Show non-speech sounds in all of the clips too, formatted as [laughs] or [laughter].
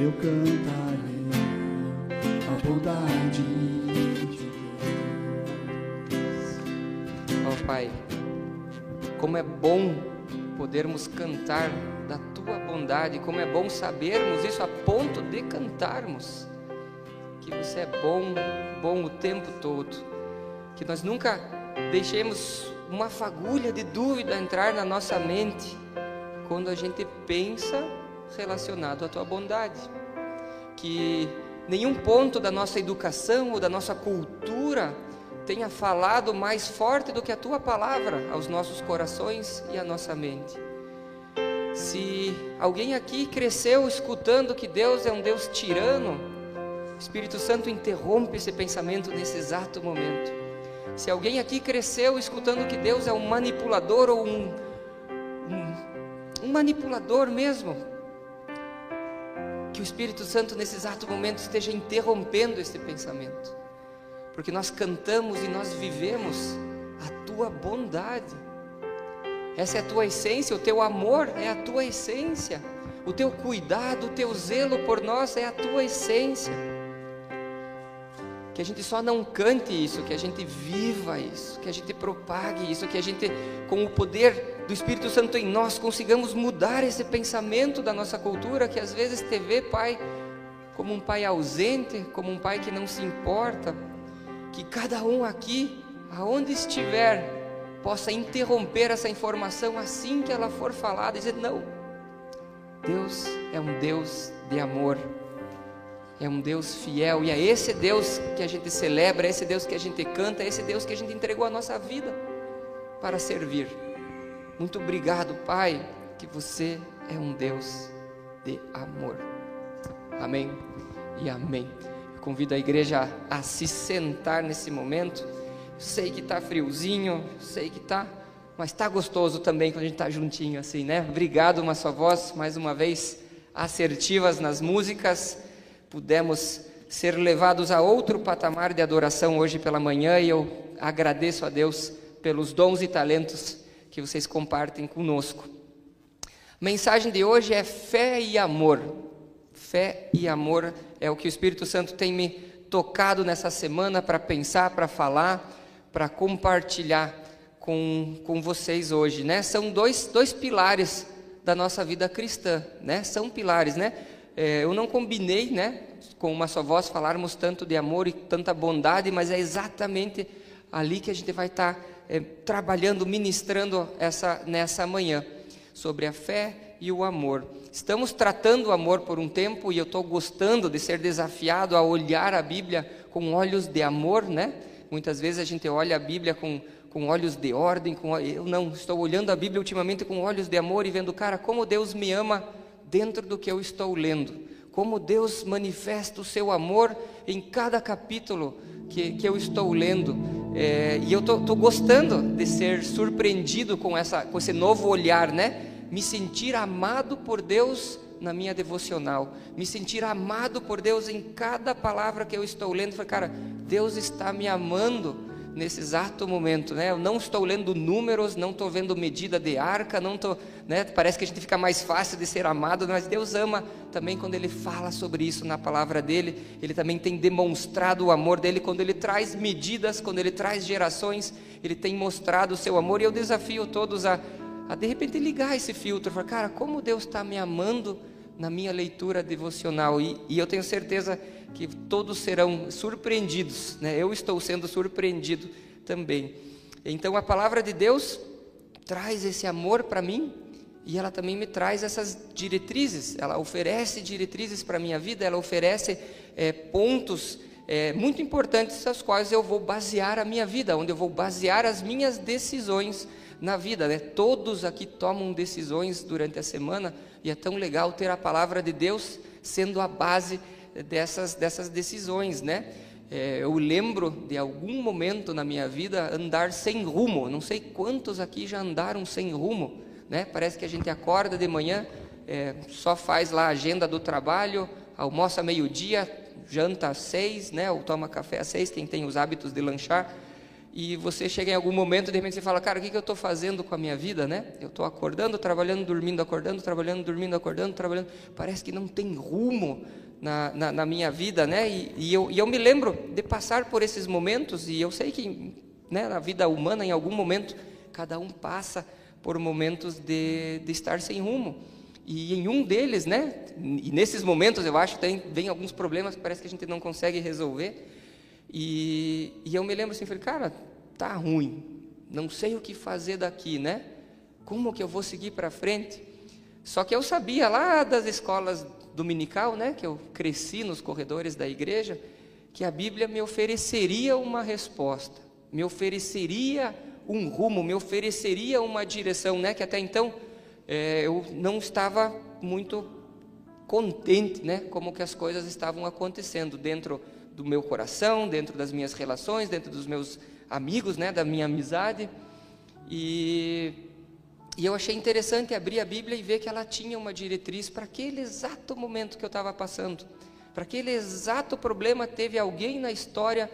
eu cantarei a bondade de Ó Pai, como é bom podermos cantar da tua bondade, como é bom sabermos isso a ponto de cantarmos que você é bom, bom o tempo todo, que nós nunca deixemos uma fagulha de dúvida entrar na nossa mente quando a gente pensa relacionado à tua bondade, que nenhum ponto da nossa educação ou da nossa cultura tenha falado mais forte do que a tua palavra aos nossos corações e à nossa mente. Se alguém aqui cresceu escutando que Deus é um Deus tirano, o Espírito Santo interrompe esse pensamento nesse exato momento. Se alguém aqui cresceu escutando que Deus é um manipulador ou um, um, um manipulador mesmo, que o Espírito Santo nesse exato momento esteja interrompendo esse pensamento porque nós cantamos e nós vivemos a tua bondade. Essa é a tua essência, o teu amor é a tua essência, o teu cuidado, o teu zelo por nós é a tua essência. Que a gente só não cante isso, que a gente viva isso, que a gente propague isso, que a gente, com o poder do Espírito Santo em nós, consigamos mudar esse pensamento da nossa cultura, que às vezes te vê, Pai, como um pai ausente, como um pai que não se importa que cada um aqui, aonde estiver, possa interromper essa informação assim que ela for falada e dizer: não, Deus é um Deus de amor, é um Deus fiel, e é esse Deus que a gente celebra, é esse Deus que a gente canta, é esse Deus que a gente entregou a nossa vida para servir. Muito obrigado, Pai, que você é um Deus de amor. Amém e amém. Convido a igreja a se sentar nesse momento. Sei que está friozinho, sei que está, mas está gostoso também quando a gente está juntinho assim, né? Obrigado, uma só voz, mais uma vez, assertivas nas músicas. Pudemos ser levados a outro patamar de adoração hoje pela manhã e eu agradeço a Deus pelos dons e talentos que vocês compartem conosco. Mensagem de hoje é fé e amor. Fé e amor é o que o Espírito Santo tem me tocado nessa semana para pensar, para falar, para compartilhar com, com vocês hoje, né? São dois, dois pilares da nossa vida cristã, né? São pilares, né? É, eu não combinei, né? Com uma só voz falarmos tanto de amor e tanta bondade, mas é exatamente ali que a gente vai estar tá, é, trabalhando, ministrando essa nessa manhã sobre a fé e o amor. Estamos tratando o amor por um tempo e eu estou gostando de ser desafiado a olhar a Bíblia com olhos de amor, né? Muitas vezes a gente olha a Bíblia com, com olhos de ordem, com, eu não, estou olhando a Bíblia ultimamente com olhos de amor e vendo, cara, como Deus me ama dentro do que eu estou lendo, como Deus manifesta o seu amor em cada capítulo que, que eu estou lendo. É, e eu estou gostando de ser surpreendido com, essa, com esse novo olhar, né? me sentir amado por Deus na minha devocional, me sentir amado por Deus em cada palavra que eu estou lendo. Falei, cara, Deus está me amando nesse exato momento, né? Eu não estou lendo números, não estou vendo medida de arca, não estou, né? Parece que a gente fica mais fácil de ser amado, mas Deus ama também quando Ele fala sobre isso na palavra dele. Ele também tem demonstrado o amor dele quando Ele traz medidas, quando Ele traz gerações. Ele tem mostrado o seu amor e eu desafio todos a a de repente ligar esse filtro, falar, cara, como Deus está me amando na minha leitura devocional e, e, eu tenho certeza que todos serão surpreendidos, né? Eu estou sendo surpreendido também. Então a palavra de Deus traz esse amor para mim e ela também me traz essas diretrizes. Ela oferece diretrizes para a minha vida, ela oferece é, pontos é, muito importantes aos quais eu vou basear a minha vida, onde eu vou basear as minhas decisões na vida, né? Todos aqui tomam decisões durante a semana e é tão legal ter a palavra de Deus sendo a base dessas, dessas decisões, né? É, eu lembro de algum momento na minha vida andar sem rumo. Não sei quantos aqui já andaram sem rumo, né? Parece que a gente acorda de manhã, é, só faz lá a agenda do trabalho, almoça meio-dia, janta às seis, né? Ou toma café às seis, quem tem os hábitos de lanchar e você chega em algum momento, de repente você fala, cara, o que, que eu estou fazendo com a minha vida, né? Eu estou acordando, trabalhando, dormindo, acordando, trabalhando, dormindo, acordando, trabalhando. Parece que não tem rumo na, na, na minha vida, né? E, e, eu, e eu me lembro de passar por esses momentos, e eu sei que né, na vida humana, em algum momento, cada um passa por momentos de, de estar sem rumo. E em um deles, né? E nesses momentos, eu acho, tem, vem alguns problemas que parece que a gente não consegue resolver. E, e eu me lembro assim, falei, cara, tá ruim, não sei o que fazer daqui, né? Como que eu vou seguir para frente? Só que eu sabia lá das escolas dominical, né, que eu cresci nos corredores da igreja, que a Bíblia me ofereceria uma resposta, me ofereceria um rumo, me ofereceria uma direção, né, que até então é, eu não estava muito contente, né, como que as coisas estavam acontecendo dentro do meu coração, dentro das minhas relações, dentro dos meus amigos, né, da minha amizade. E, e eu achei interessante abrir a Bíblia e ver que ela tinha uma diretriz para aquele exato momento que eu estava passando. Para aquele exato problema, teve alguém na história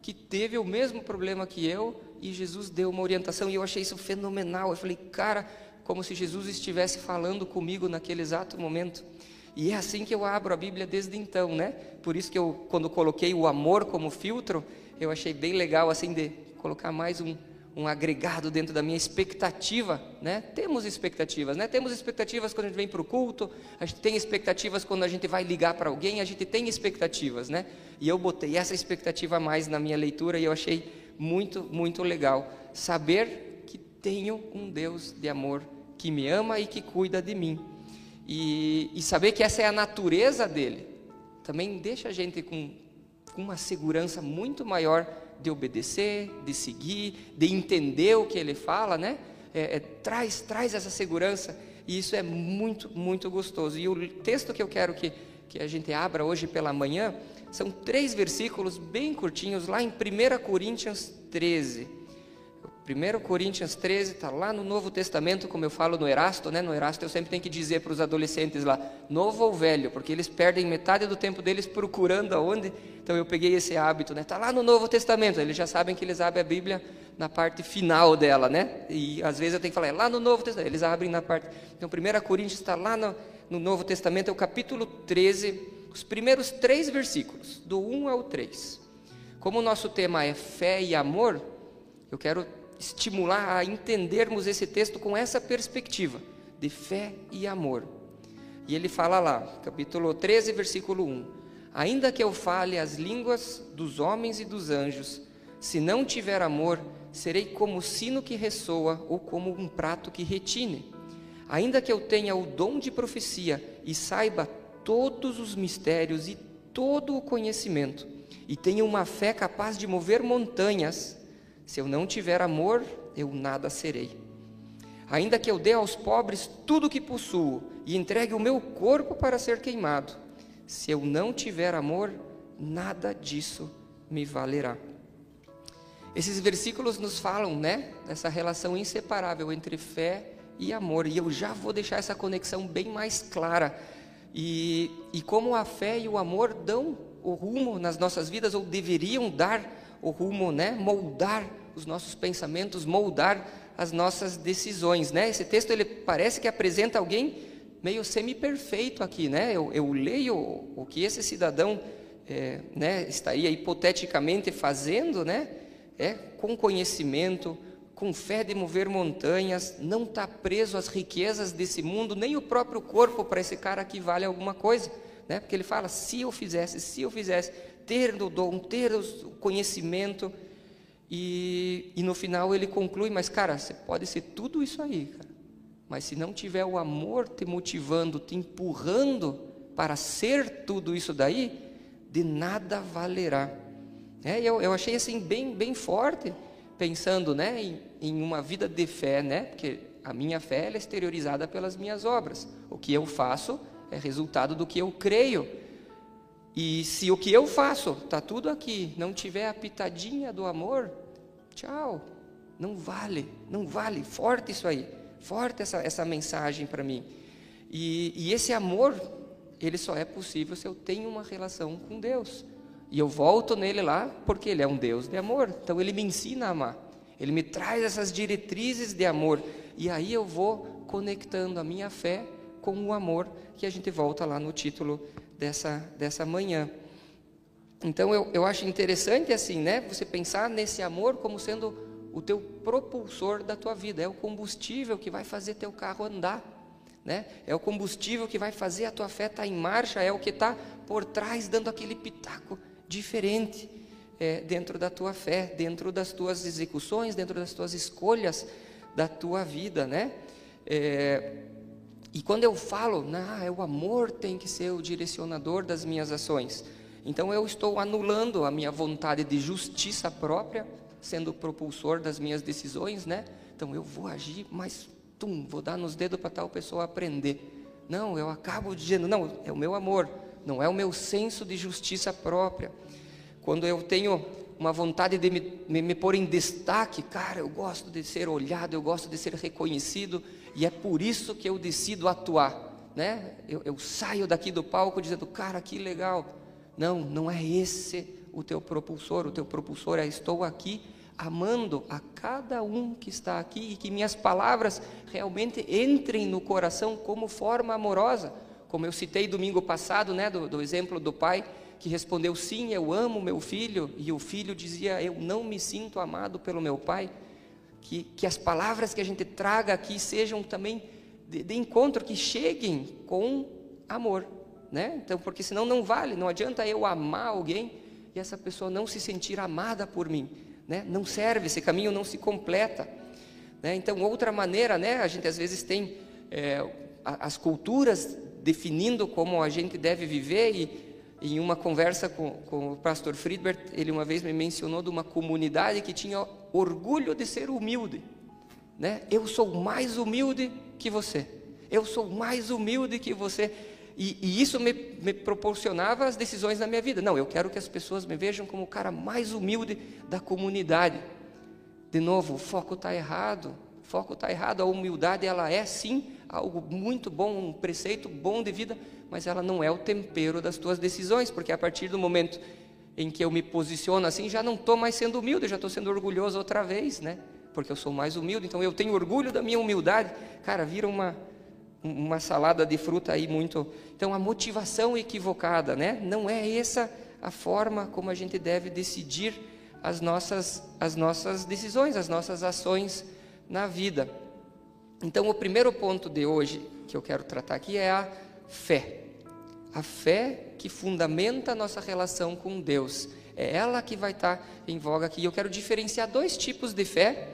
que teve o mesmo problema que eu e Jesus deu uma orientação. E eu achei isso fenomenal. Eu falei, cara, como se Jesus estivesse falando comigo naquele exato momento. E é assim que eu abro a Bíblia desde então, né? Por isso que eu, quando coloquei o amor como filtro, eu achei bem legal, assim, de colocar mais um, um agregado dentro da minha expectativa, né? Temos expectativas, né? Temos expectativas quando a gente vem para o culto, a gente tem expectativas quando a gente vai ligar para alguém, a gente tem expectativas, né? E eu botei essa expectativa mais na minha leitura e eu achei muito, muito legal saber que tenho um Deus de amor que me ama e que cuida de mim. E, e saber que essa é a natureza dele, também deixa a gente com, com uma segurança muito maior de obedecer, de seguir, de entender o que ele fala, né? É, é, traz, traz essa segurança e isso é muito, muito gostoso. E o texto que eu quero que, que a gente abra hoje pela manhã são três versículos bem curtinhos, lá em 1 Coríntios 13. 1 Coríntios 13 está lá no Novo Testamento, como eu falo no Erasto, né? No Erasto eu sempre tenho que dizer para os adolescentes lá, novo ou velho, porque eles perdem metade do tempo deles procurando aonde. Então eu peguei esse hábito, né? Está lá no Novo Testamento, eles já sabem que eles abrem a Bíblia na parte final dela, né? E às vezes eu tenho que falar, é lá no Novo Testamento, eles abrem na parte. Então 1 Coríntios está lá no, no Novo Testamento, é o capítulo 13, os primeiros três versículos, do 1 ao 3. Como o nosso tema é fé e amor, eu quero estimular a entendermos esse texto com essa perspectiva de fé e amor. E ele fala lá, capítulo 13, versículo 1: Ainda que eu fale as línguas dos homens e dos anjos, se não tiver amor, serei como o sino que ressoa ou como um prato que retine. Ainda que eu tenha o dom de profecia e saiba todos os mistérios e todo o conhecimento, e tenha uma fé capaz de mover montanhas, se eu não tiver amor, eu nada serei. Ainda que eu dê aos pobres tudo o que possuo e entregue o meu corpo para ser queimado, se eu não tiver amor, nada disso me valerá. Esses versículos nos falam, né, dessa relação inseparável entre fé e amor, e eu já vou deixar essa conexão bem mais clara. E, e como a fé e o amor dão o rumo nas nossas vidas, ou deveriam dar o rumo, né? moldar os nossos pensamentos, moldar as nossas decisões. Né? Esse texto ele parece que apresenta alguém meio semi-perfeito aqui. Né? Eu, eu leio o que esse cidadão é, né, estaria hipoteticamente fazendo, né? é, com conhecimento, com fé de mover montanhas, não está preso às riquezas desse mundo, nem o próprio corpo para esse cara aqui vale alguma coisa. Né? Porque ele fala: se eu fizesse, se eu fizesse, ter o dom, ter o conhecimento. E, e no final ele conclui: Mas, cara, você pode ser tudo isso aí, cara. Mas se não tiver o amor te motivando, te empurrando para ser tudo isso daí, de nada valerá. É, eu, eu achei assim bem, bem forte, pensando né, em, em uma vida de fé, né? Porque a minha fé é exteriorizada pelas minhas obras. O que eu faço é resultado do que eu creio. E se o que eu faço, está tudo aqui, não tiver a pitadinha do amor, tchau, não vale, não vale, forte isso aí, forte essa, essa mensagem para mim. E, e esse amor, ele só é possível se eu tenho uma relação com Deus. E eu volto nele lá porque ele é um Deus de amor. Então ele me ensina a amar. Ele me traz essas diretrizes de amor. E aí eu vou conectando a minha fé com o amor que a gente volta lá no título dessa, dessa manhã. Então eu, eu acho interessante assim, né? Você pensar nesse amor como sendo o teu propulsor da tua vida, é o combustível que vai fazer teu carro andar, né? É o combustível que vai fazer a tua fé estar tá em marcha, é o que está por trás dando aquele pitaco diferente é, dentro da tua fé, dentro das tuas execuções, dentro das tuas escolhas da tua vida, né? É, e quando eu falo, nah, é o amor tem que ser o direcionador das minhas ações, então eu estou anulando a minha vontade de justiça própria, sendo o propulsor das minhas decisões, né? Então eu vou agir, mas tum, vou dar nos dedos para tal pessoa aprender. Não, eu acabo dizendo, não, é o meu amor, não é o meu senso de justiça própria. Quando eu tenho uma vontade de me, me, me, pôr em destaque, cara, eu gosto de ser olhado, eu gosto de ser reconhecido, e é por isso que eu decido atuar. Né? Eu, eu saio daqui do palco dizendo, cara, que legal, não, não é esse o teu propulsor. O teu propulsor é: estou aqui amando a cada um que está aqui e que minhas palavras realmente entrem no coração como forma amorosa. Como eu citei domingo passado, né, do, do exemplo do pai que respondeu: Sim, eu amo meu filho, e o filho dizia: Eu não me sinto amado pelo meu pai. Que, que as palavras que a gente traga aqui sejam também de, de encontro, que cheguem com amor né? Então, porque senão não vale, não adianta eu amar alguém e essa pessoa não se sentir amada por mim, né? Não serve, esse caminho não se completa, né? Então, outra maneira, né? A gente às vezes tem é, as culturas definindo como a gente deve viver e em uma conversa com, com o pastor Friedbert, ele uma vez me mencionou de uma comunidade que tinha orgulho de ser humilde, né? Eu sou mais humilde que você. Eu sou mais humilde que você. E, e isso me, me, proporcionava as decisões na minha vida. Não, eu quero que as pessoas me vejam como o cara mais humilde da comunidade. De novo, o foco está errado. O foco está errado. A humildade, ela é sim algo muito bom, um preceito bom de vida, mas ela não é o tempero das tuas decisões, porque a partir do momento em que eu me posiciono assim, já não estou mais sendo humilde, já estou sendo orgulhoso outra vez, né? Porque eu sou mais humilde, então eu tenho orgulho da minha humildade. Cara, vira uma, uma salada de fruta aí muito. Então a motivação equivocada, né? Não é essa a forma como a gente deve decidir as nossas as nossas decisões, as nossas ações na vida. Então o primeiro ponto de hoje que eu quero tratar aqui é a fé. A fé que fundamenta a nossa relação com Deus. É ela que vai estar em voga aqui. Eu quero diferenciar dois tipos de fé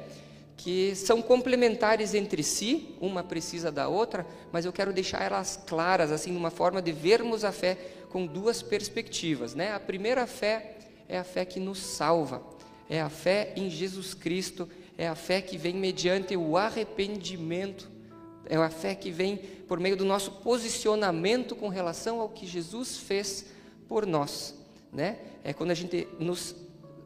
que são complementares entre si, uma precisa da outra, mas eu quero deixar elas claras, assim, uma forma de vermos a fé com duas perspectivas, né? A primeira fé é a fé que nos salva, é a fé em Jesus Cristo, é a fé que vem mediante o arrependimento, é a fé que vem por meio do nosso posicionamento com relação ao que Jesus fez por nós, né? É quando a gente nos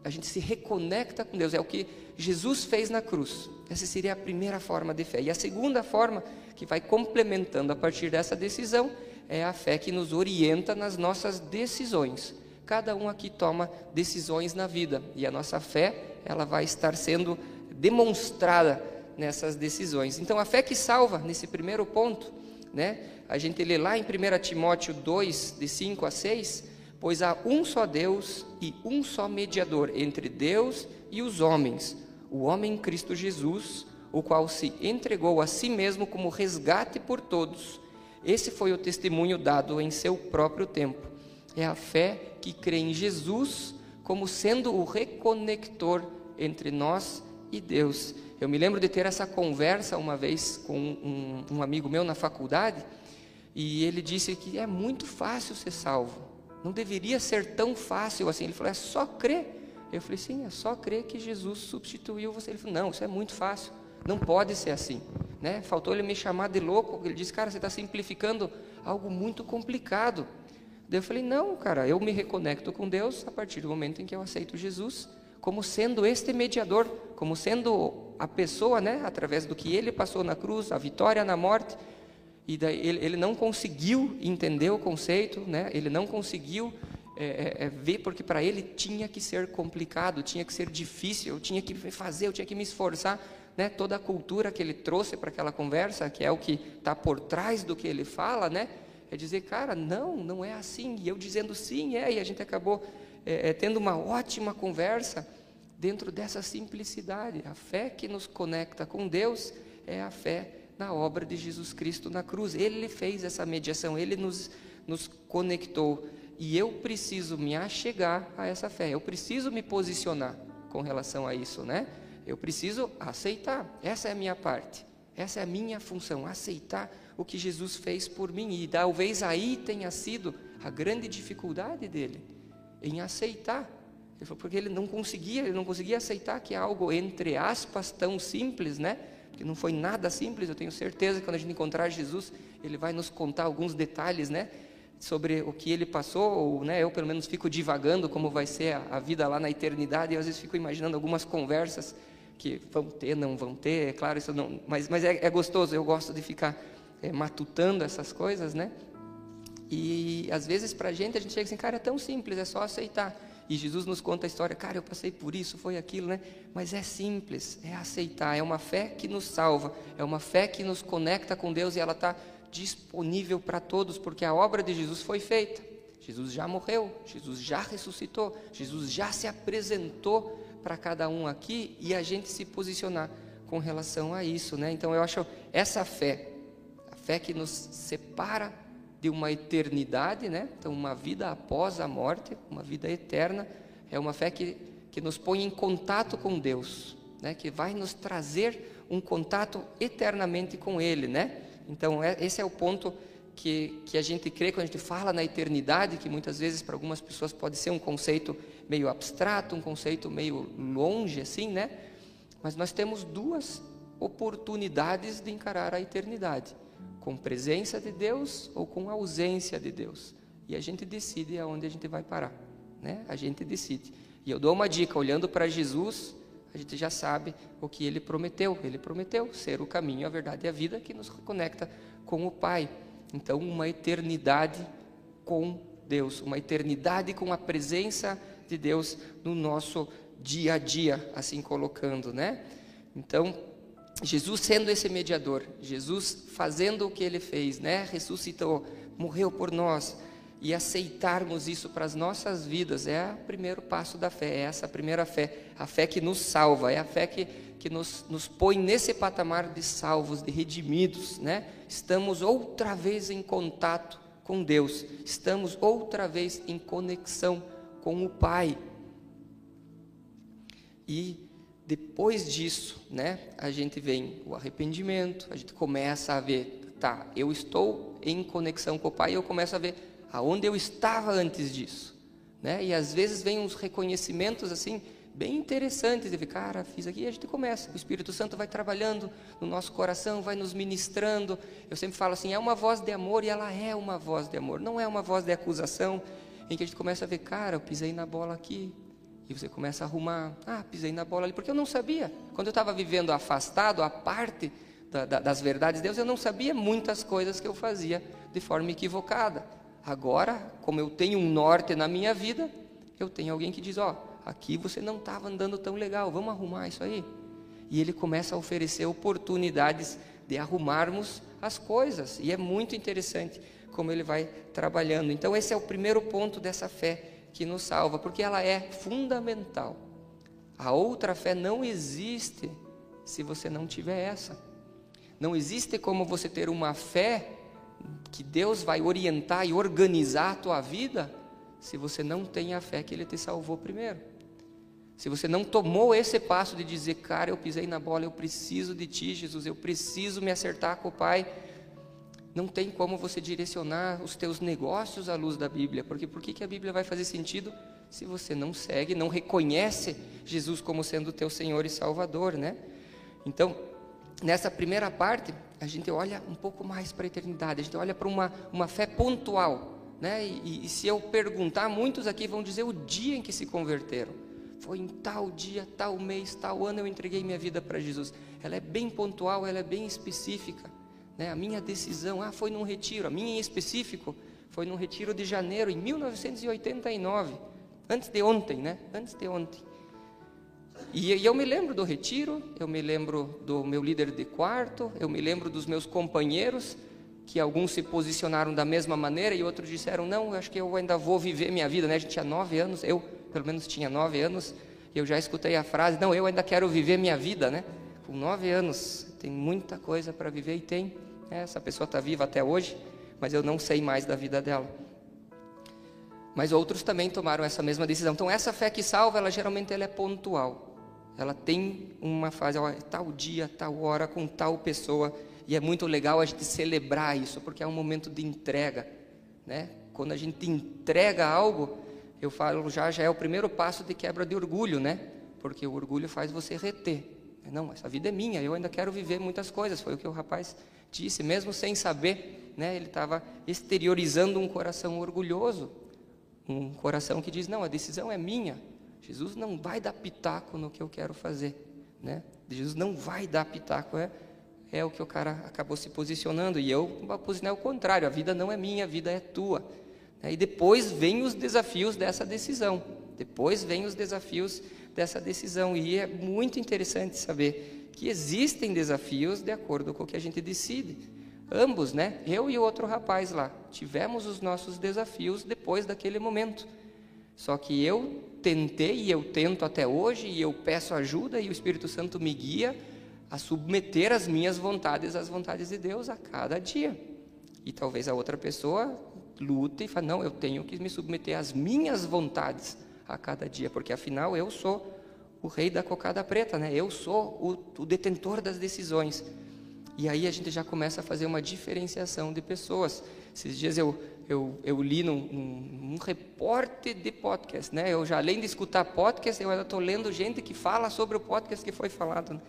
a gente se reconecta com Deus, é o que Jesus fez na cruz. Essa seria a primeira forma de fé. E a segunda forma, que vai complementando a partir dessa decisão, é a fé que nos orienta nas nossas decisões. Cada um aqui toma decisões na vida e a nossa fé, ela vai estar sendo demonstrada nessas decisões. Então, a fé que salva, nesse primeiro ponto, né? A gente lê lá em 1 Timóteo 2, de 5 a 6, Pois há um só Deus e um só mediador entre Deus e os homens, o homem Cristo Jesus, o qual se entregou a si mesmo como resgate por todos. Esse foi o testemunho dado em seu próprio tempo. É a fé que crê em Jesus como sendo o reconector entre nós e Deus. Eu me lembro de ter essa conversa uma vez com um, um amigo meu na faculdade, e ele disse que é muito fácil ser salvo. Não deveria ser tão fácil assim. Ele falou: é só crer. Eu falei: sim, é só crer que Jesus substituiu você. Ele falou: não, isso é muito fácil. Não pode ser assim. Né? Faltou ele me chamar de louco. Ele disse: cara, você está simplificando algo muito complicado. Daí eu falei: não, cara, eu me reconecto com Deus a partir do momento em que eu aceito Jesus como sendo este mediador, como sendo a pessoa, né, através do que ele passou na cruz, a vitória na morte, e daí ele, ele não conseguiu entender o conceito, né? ele não conseguiu é, é, é ver, porque para ele tinha que ser complicado, tinha que ser difícil, eu tinha que fazer, eu tinha que me esforçar. Né? Toda a cultura que ele trouxe para aquela conversa, que é o que está por trás do que ele fala, né? é dizer, cara, não, não é assim. E eu dizendo sim, é, e a gente acabou é, é, tendo uma ótima conversa dentro dessa simplicidade. A fé que nos conecta com Deus é a fé na obra de Jesus Cristo na cruz. Ele fez essa mediação, ele nos, nos conectou. E eu preciso me achegar a essa fé, eu preciso me posicionar com relação a isso, né? Eu preciso aceitar, essa é a minha parte, essa é a minha função, aceitar o que Jesus fez por mim. E talvez aí tenha sido a grande dificuldade dele, em aceitar. Ele falou, porque ele não conseguia, ele não conseguia aceitar que é algo, entre aspas, tão simples, né? Que não foi nada simples, eu tenho certeza que quando a gente encontrar Jesus, ele vai nos contar alguns detalhes, né? sobre o que ele passou, ou, né, eu pelo menos fico divagando como vai ser a, a, vida lá na eternidade, e às vezes fico imaginando algumas conversas que vão ter, não vão ter, é claro, isso não, mas, mas é, é gostoso, eu gosto de ficar é, matutando essas coisas, né? E às vezes para a gente, a gente chega assim, cara, é tão simples, é só aceitar. E Jesus nos conta a história, cara, eu passei por isso, foi aquilo, né? Mas é simples, é aceitar, é uma fé que nos salva, é uma fé que nos conecta com Deus e ela está disponível para todos, porque a obra de Jesus foi feita. Jesus já morreu, Jesus já ressuscitou, Jesus já se apresentou para cada um aqui e a gente se posicionar com relação a isso, né? Então eu acho essa fé, a fé que nos separa de uma eternidade, né? Então uma vida após a morte, uma vida eterna, é uma fé que, que nos põe em contato com Deus, né? Que vai nos trazer um contato eternamente com Ele, né? Então, é, esse é o ponto que, que a gente crê quando a gente fala na eternidade, que muitas vezes para algumas pessoas pode ser um conceito meio abstrato, um conceito meio longe, assim, né? Mas nós temos duas oportunidades de encarar a eternidade: com presença de Deus ou com ausência de Deus. E a gente decide aonde a gente vai parar, né? A gente decide. E eu dou uma dica, olhando para Jesus, a gente já sabe o que ele prometeu. Ele prometeu ser o caminho, a verdade e a vida que nos conecta com o Pai. Então, uma eternidade com Deus, uma eternidade com a presença de Deus no nosso dia a dia, assim colocando, né? Então, Jesus sendo esse mediador, Jesus fazendo o que ele fez, né? Ressuscitou, morreu por nós, e aceitarmos isso para as nossas vidas é o primeiro passo da fé, é essa primeira fé, a fé que nos salva, é a fé que, que nos, nos põe nesse patamar de salvos, de redimidos, né? Estamos outra vez em contato com Deus, estamos outra vez em conexão com o Pai. E depois disso, né, a gente vem o arrependimento, a gente começa a ver, tá, eu estou em conexão com o Pai, e eu começo a ver aonde eu estava antes disso. Né? E às vezes vem uns reconhecimentos assim, bem interessantes, de cara, fiz aqui, e a gente começa. O Espírito Santo vai trabalhando no nosso coração, vai nos ministrando. Eu sempre falo assim, é uma voz de amor e ela é uma voz de amor, não é uma voz de acusação, em que a gente começa a ver, cara, eu pisei na bola aqui. E você começa a arrumar, ah, pisei na bola ali, porque eu não sabia. Quando eu estava vivendo afastado, a parte da, da, das verdades de Deus, eu não sabia muitas coisas que eu fazia de forma equivocada. Agora, como eu tenho um norte na minha vida, eu tenho alguém que diz: Ó, oh, aqui você não estava andando tão legal, vamos arrumar isso aí. E ele começa a oferecer oportunidades de arrumarmos as coisas, e é muito interessante como ele vai trabalhando. Então, esse é o primeiro ponto dessa fé que nos salva, porque ela é fundamental. A outra fé não existe se você não tiver essa. Não existe como você ter uma fé que Deus vai orientar e organizar a tua vida se você não tem a fé que Ele te salvou primeiro. Se você não tomou esse passo de dizer, cara, eu pisei na bola, eu preciso de Ti, Jesus, eu preciso me acertar com o Pai, não tem como você direcionar os teus negócios à luz da Bíblia, porque por que a Bíblia vai fazer sentido se você não segue, não reconhece Jesus como sendo o teu Senhor e Salvador, né? Então, nessa primeira parte, a gente olha um pouco mais para a eternidade, a gente olha para uma, uma fé pontual. Né? E, e, se eu perguntar, muitos aqui vão dizer o dia em que se converteram. Foi em tal dia, tal mês, tal ano eu entreguei minha vida para Jesus. Ela é bem pontual, ela é bem específica. Né? A minha decisão, ah, foi num retiro. A minha em específico Foi num retiro de janeiro, em 1989. Antes de ontem, né? Antes de ontem. E, e eu me lembro do retiro, eu me lembro do meu líder de quarto, eu me lembro dos meus companheiros, que alguns se posicionaram da mesma maneira e outros disseram: Não, acho que eu ainda vou viver minha vida, né? A gente tinha nove anos, eu pelo menos tinha nove anos, e eu já escutei a frase: Não, eu ainda quero viver minha vida, né? Com nove anos, tem muita coisa para viver e tem. Né? Essa pessoa está viva até hoje, mas eu não sei mais da vida dela. Mas outros também tomaram essa mesma decisão. Então, essa fé que salva, ela geralmente ela é pontual. Ela tem uma fase, ó, tal dia, tal hora, com tal pessoa. E é muito legal a gente celebrar isso, porque é um momento de entrega. Né? Quando a gente entrega algo, eu falo já, já é o primeiro passo de quebra de orgulho, né? Porque o orgulho faz você reter. Não, essa vida é minha, eu ainda quero viver muitas coisas. Foi o que o rapaz disse, mesmo sem saber, né? Ele estava exteriorizando um coração orgulhoso, um coração que diz: não, a decisão é minha. Jesus não vai dar pitaco no que eu quero fazer, né? Jesus não vai dar pitaco, é, é o que o cara acabou se posicionando. E eu posicionei o contrário: a vida não é minha, a vida é tua. Né? E depois vem os desafios dessa decisão. Depois vem os desafios dessa decisão. E é muito interessante saber que existem desafios de acordo com o que a gente decide. Ambos, né? Eu e o outro rapaz lá, tivemos os nossos desafios depois daquele momento. Só que eu tentei e eu tento até hoje e eu peço ajuda e o Espírito Santo me guia a submeter as minhas vontades às vontades de Deus a cada dia. E talvez a outra pessoa lute e fale: "Não, eu tenho que me submeter às minhas vontades a cada dia, porque afinal eu sou o rei da cocada preta, né? Eu sou o, o detentor das decisões. E aí a gente já começa a fazer uma diferenciação de pessoas. Esses dias eu, eu, eu li num, num, num repórter de podcast, né? Eu já além de escutar podcast, eu ainda estou lendo gente que fala sobre o podcast que foi falado. Né?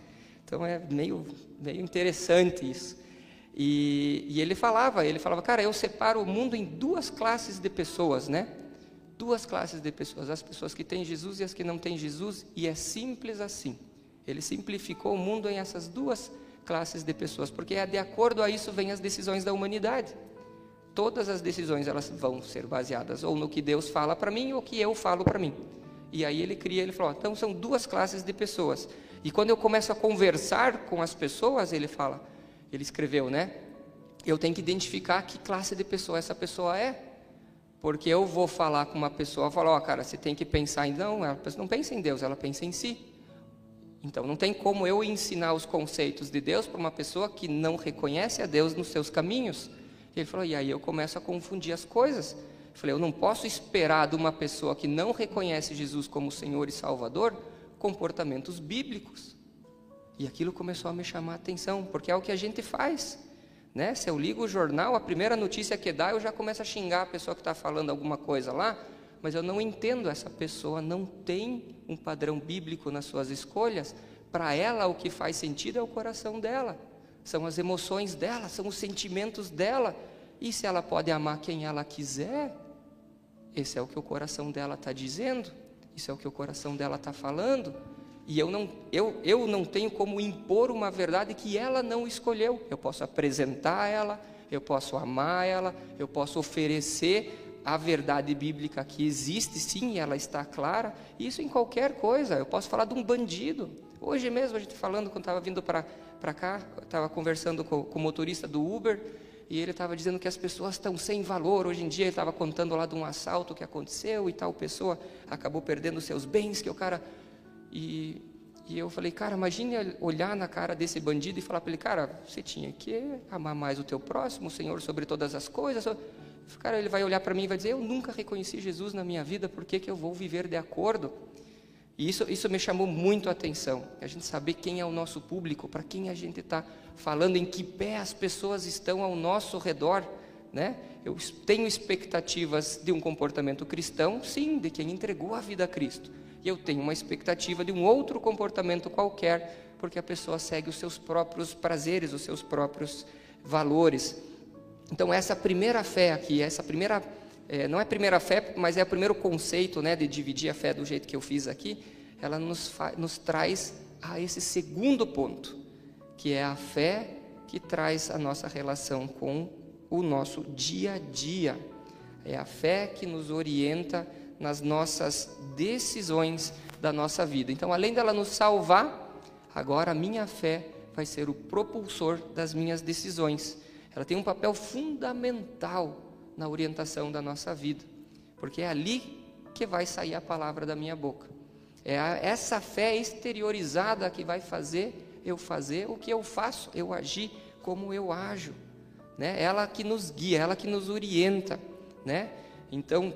Então é meio, meio interessante isso. E, e ele falava, ele falava, cara, eu separo o mundo em duas classes de pessoas, né? Duas classes de pessoas, as pessoas que têm Jesus e as que não têm Jesus, e é simples assim. Ele simplificou o mundo em essas duas classes de pessoas, porque é de acordo a isso vêm as decisões da humanidade. Todas as decisões elas vão ser baseadas ou no que Deus fala para mim ou que eu falo para mim. E aí ele cria, ele falou, então são duas classes de pessoas. E quando eu começo a conversar com as pessoas, ele fala, ele escreveu, né? Eu tenho que identificar que classe de pessoa essa pessoa é. Porque eu vou falar com uma pessoa, falar, ó, oh, cara, você tem que pensar em não, ela não pensa em Deus, ela pensa em si. Então não tem como eu ensinar os conceitos de Deus para uma pessoa que não reconhece a Deus nos seus caminhos. Ele falou, e aí eu começo a confundir as coisas. Eu falei, eu não posso esperar de uma pessoa que não reconhece Jesus como Senhor e Salvador comportamentos bíblicos. E aquilo começou a me chamar a atenção, porque é o que a gente faz. Né? Se eu ligo o jornal, a primeira notícia que dá, eu já começo a xingar a pessoa que está falando alguma coisa lá, mas eu não entendo, essa pessoa não tem um padrão bíblico nas suas escolhas, para ela o que faz sentido é o coração dela, são as emoções dela, são os sentimentos dela, e se ela pode amar quem ela quiser, esse é o que o coração dela está dizendo, isso é o que o coração dela está falando, e eu não, eu, eu não tenho como impor uma verdade que ela não escolheu, eu posso apresentar ela, eu posso amar ela, eu posso oferecer a verdade bíblica que existe, sim, ela está clara, isso em qualquer coisa. Eu posso falar de um bandido. Hoje mesmo, a gente falando, quando estava vindo para cá, estava conversando com, com o motorista do Uber, e ele estava dizendo que as pessoas estão sem valor. Hoje em dia, ele estava contando lá de um assalto que aconteceu e tal pessoa acabou perdendo seus bens, que o cara. E, e eu falei, cara, imagine olhar na cara desse bandido e falar para ele, cara, você tinha que amar mais o teu próximo, o Senhor sobre todas as coisas. Cara, ele vai olhar para mim e vai dizer: Eu nunca reconheci Jesus na minha vida, por que, que eu vou viver de acordo? E isso, isso me chamou muito a atenção, a gente saber quem é o nosso público, para quem a gente está falando, em que pé as pessoas estão ao nosso redor. Né? Eu tenho expectativas de um comportamento cristão, sim, de quem entregou a vida a Cristo. E eu tenho uma expectativa de um outro comportamento qualquer, porque a pessoa segue os seus próprios prazeres, os seus próprios valores. Então, essa primeira fé aqui, essa primeira, é, não é primeira fé, mas é o primeiro conceito né, de dividir a fé do jeito que eu fiz aqui, ela nos, nos traz a esse segundo ponto, que é a fé que traz a nossa relação com o nosso dia a dia. É a fé que nos orienta nas nossas decisões da nossa vida. Então, além dela nos salvar, agora a minha fé vai ser o propulsor das minhas decisões. Ela tem um papel fundamental na orientação da nossa vida, porque é ali que vai sair a palavra da minha boca. É essa fé exteriorizada que vai fazer eu fazer o que eu faço, eu agir como eu ajo, né? Ela que nos guia, ela que nos orienta, né? Então,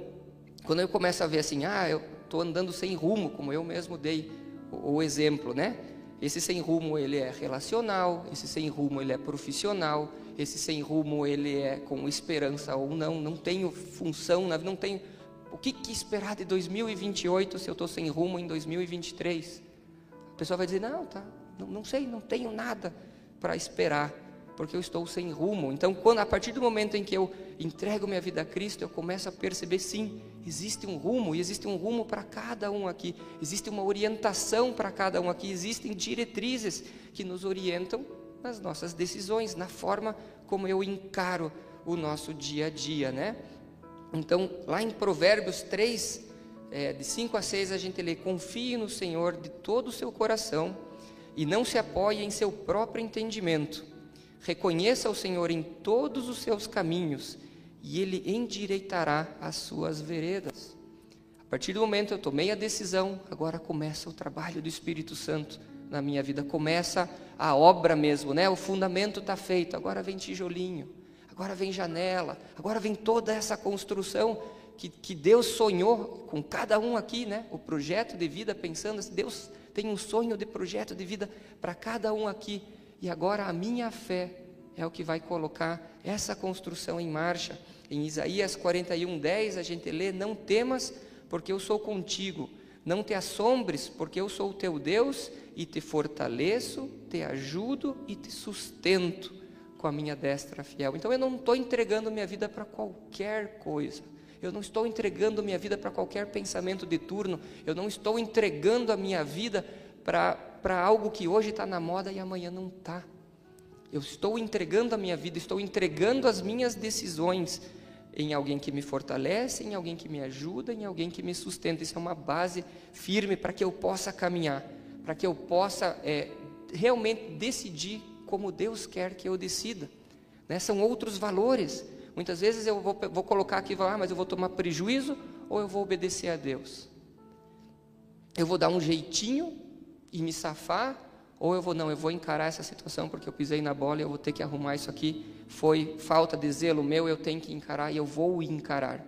quando eu começo a ver assim, ah, eu estou andando sem rumo, como eu mesmo dei o, o exemplo, né? Esse sem rumo ele é relacional, esse sem rumo ele é profissional, esse sem rumo ele é com esperança ou não, não tenho função, não tenho o que, que esperar de 2028 se eu estou sem rumo em 2023? A pessoa vai dizer, não, tá, não, não sei, não tenho nada para esperar, porque eu estou sem rumo. Então, quando a partir do momento em que eu entrego minha vida a Cristo, eu começo a perceber sim, existe um rumo, e existe um rumo para cada um aqui, existe uma orientação para cada um aqui, existem diretrizes que nos orientam nas nossas decisões, na forma como eu encaro o nosso dia a dia, né? Então, lá em Provérbios 3, é, de 5 a 6, a gente lê: Confie no Senhor de todo o seu coração e não se apoie em seu próprio entendimento. Reconheça o Senhor em todos os seus caminhos e ele endireitará as suas veredas. A partir do momento eu tomei a decisão, agora começa o trabalho do Espírito Santo na minha vida, começa a obra mesmo, né? O fundamento está feito, agora vem tijolinho, agora vem janela, agora vem toda essa construção que, que Deus sonhou com cada um aqui, né? O projeto de vida, pensando assim, Deus tem um sonho de projeto de vida para cada um aqui. E agora a minha fé é o que vai colocar essa construção em marcha. Em Isaías 41, 10, a gente lê: Não temas, porque eu sou contigo. Não te assombres, porque eu sou o teu Deus e te fortaleço, te ajudo e te sustento com a minha destra fiel. Então eu não estou entregando minha vida para qualquer coisa. Eu não estou entregando minha vida para qualquer pensamento de turno. Eu não estou entregando a minha vida para algo que hoje está na moda e amanhã não está. Eu estou entregando a minha vida, estou entregando as minhas decisões em alguém que me fortalece, em alguém que me ajuda, em alguém que me sustenta. Isso é uma base firme para que eu possa caminhar, para que eu possa é, realmente decidir como Deus quer que eu decida. Né? São outros valores. Muitas vezes eu vou, vou colocar aqui, ah, mas eu vou tomar prejuízo ou eu vou obedecer a Deus? Eu vou dar um jeitinho e me safar, ou eu vou, não, eu vou encarar essa situação porque eu pisei na bola e eu vou ter que arrumar isso aqui. Foi falta de zelo meu, eu tenho que encarar e eu vou encarar.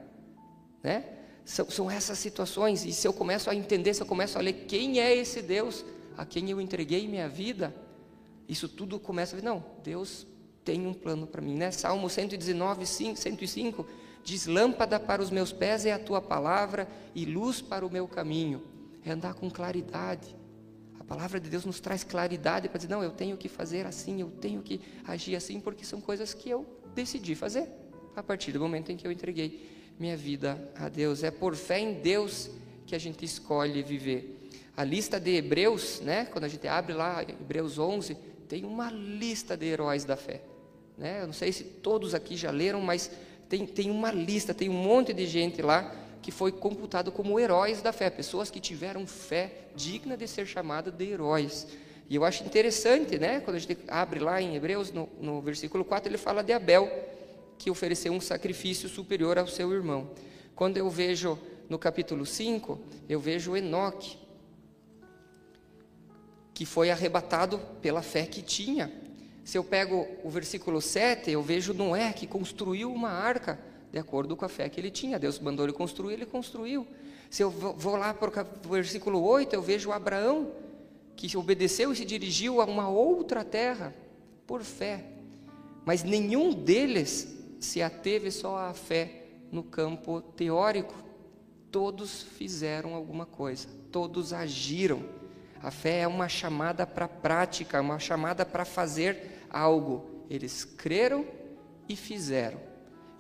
Né? São, são essas situações, e se eu começo a entender, se eu começo a ler quem é esse Deus a quem eu entreguei minha vida, isso tudo começa a ver, não, Deus tem um plano para mim, né? Salmo 119, 5, 105 diz: Lâmpada para os meus pés é a tua palavra e luz para o meu caminho. É andar com claridade. A palavra de Deus nos traz claridade para dizer: não, eu tenho que fazer assim, eu tenho que agir assim, porque são coisas que eu decidi fazer a partir do momento em que eu entreguei minha vida a Deus. É por fé em Deus que a gente escolhe viver. A lista de Hebreus, né, quando a gente abre lá Hebreus 11, tem uma lista de heróis da fé. Né? Eu não sei se todos aqui já leram, mas tem, tem uma lista, tem um monte de gente lá que foi computado como heróis da fé, pessoas que tiveram fé digna de ser chamada de heróis. E eu acho interessante, né? Quando a gente abre lá em Hebreus, no, no versículo 4, ele fala de Abel, que ofereceu um sacrifício superior ao seu irmão. Quando eu vejo no capítulo 5, eu vejo Enoque, que foi arrebatado pela fé que tinha. Se eu pego o versículo 7, eu vejo Noé que construiu uma arca de acordo com a fé que ele tinha. Deus mandou ele construir, ele construiu. Se eu vou lá para o versículo 8, eu vejo Abraão que obedeceu e se dirigiu a uma outra terra por fé. Mas nenhum deles se ateve só à fé no campo teórico. Todos fizeram alguma coisa, todos agiram. A fé é uma chamada para prática, uma chamada para fazer algo. Eles creram e fizeram.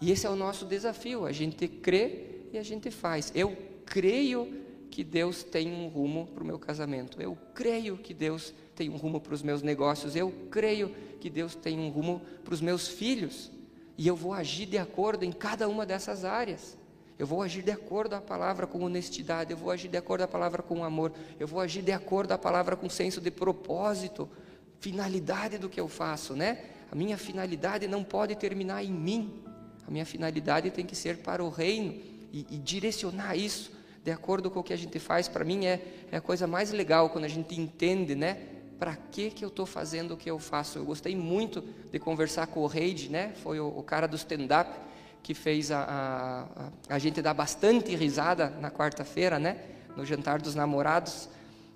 E esse é o nosso desafio: a gente crê e a gente faz. Eu creio que Deus tem um rumo para o meu casamento. Eu creio que Deus tem um rumo para os meus negócios. Eu creio que Deus tem um rumo para os meus filhos. E eu vou agir de acordo em cada uma dessas áreas. Eu vou agir de acordo à palavra com honestidade, eu vou agir de acordo à palavra com amor, eu vou agir de acordo à palavra com senso de propósito, finalidade do que eu faço, né? A minha finalidade não pode terminar em mim. A minha finalidade tem que ser para o reino e, e direcionar isso de acordo com o que a gente faz. Para mim é, é a coisa mais legal quando a gente entende, né? Para que que eu estou fazendo o que eu faço? Eu gostei muito de conversar com o Reid, né? Foi o, o cara do stand-up que fez a, a, a, gente dar bastante risada na quarta-feira, né? No jantar dos namorados.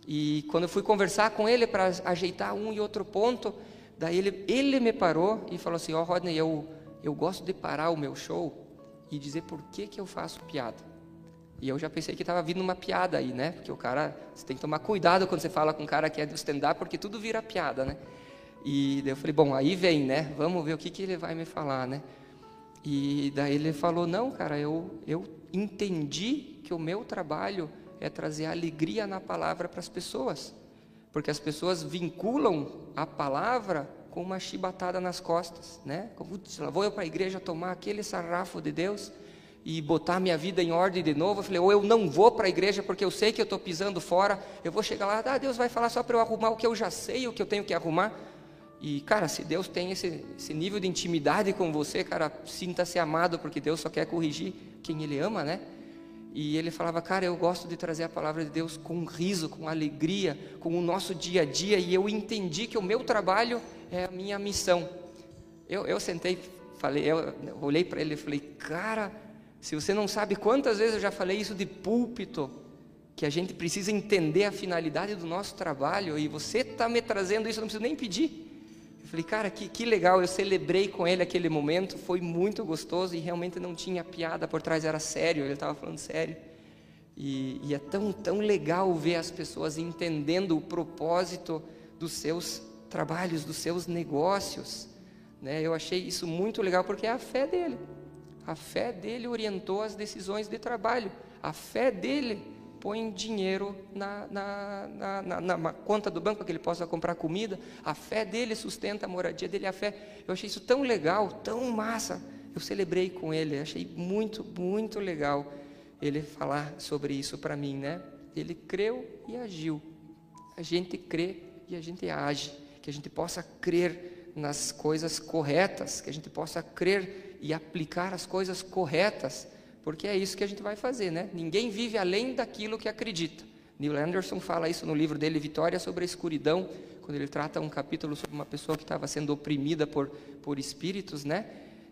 E quando eu fui conversar com ele para ajeitar um e outro ponto, daí ele, ele me parou e falou assim: Ó, oh, Rodney, eu, eu gosto de parar o meu show e dizer por que, que eu faço piada. E eu já pensei que estava vindo uma piada aí, né? Porque o cara, você tem que tomar cuidado quando você fala com um cara que é do stand-up, porque tudo vira piada, né? E daí eu falei, bom, aí vem, né? Vamos ver o que, que ele vai me falar, né? E daí ele falou: Não, cara, eu, eu entendi que o meu trabalho é trazer alegria na palavra para as pessoas, porque as pessoas vinculam a palavra com uma chibatada nas costas, né? Putz, lá vou eu para a igreja tomar aquele sarrafo de Deus e botar minha vida em ordem de novo. Eu falei: Ou eu não vou para a igreja porque eu sei que eu estou pisando fora, eu vou chegar lá, ah, Deus vai falar só para eu arrumar o que eu já sei, o que eu tenho que arrumar. E, cara, se Deus tem esse, esse nível de intimidade com você, cara, sinta-se amado, porque Deus só quer corrigir quem Ele ama, né? E ele falava, cara, eu gosto de trazer a palavra de Deus com riso, com alegria, com o nosso dia a dia, e eu entendi que o meu trabalho é a minha missão. Eu, eu sentei, falei, eu, olhei para ele e falei, cara, se você não sabe quantas vezes eu já falei isso de púlpito, que a gente precisa entender a finalidade do nosso trabalho, e você está me trazendo isso, eu não preciso nem pedir. Falei, cara, que, que legal, eu celebrei com ele aquele momento, foi muito gostoso e realmente não tinha piada por trás, era sério, ele estava falando sério. E, e, é tão, tão legal ver as pessoas entendendo o propósito dos seus trabalhos, dos seus negócios. Né? Eu achei isso muito legal porque é a fé dele. A fé dele orientou as decisões de trabalho. A fé dele põe dinheiro na, na, na, na, conta do banco para que ele possa comprar comida. A fé dele sustenta a moradia dele, a fé. Eu achei isso tão legal, tão massa. Eu celebrei com ele, achei muito, muito legal ele falar sobre isso para mim, né? Ele creu e agiu. A gente crê e a gente age. Que a gente possa crer nas coisas corretas, que a gente possa crer e aplicar as coisas corretas porque é isso que a gente vai fazer, né? Ninguém vive além daquilo que acredita. Neil Anderson fala isso no livro dele, Vitória sobre a Escuridão, quando ele trata um capítulo sobre uma pessoa que estava sendo oprimida por, por espíritos, né?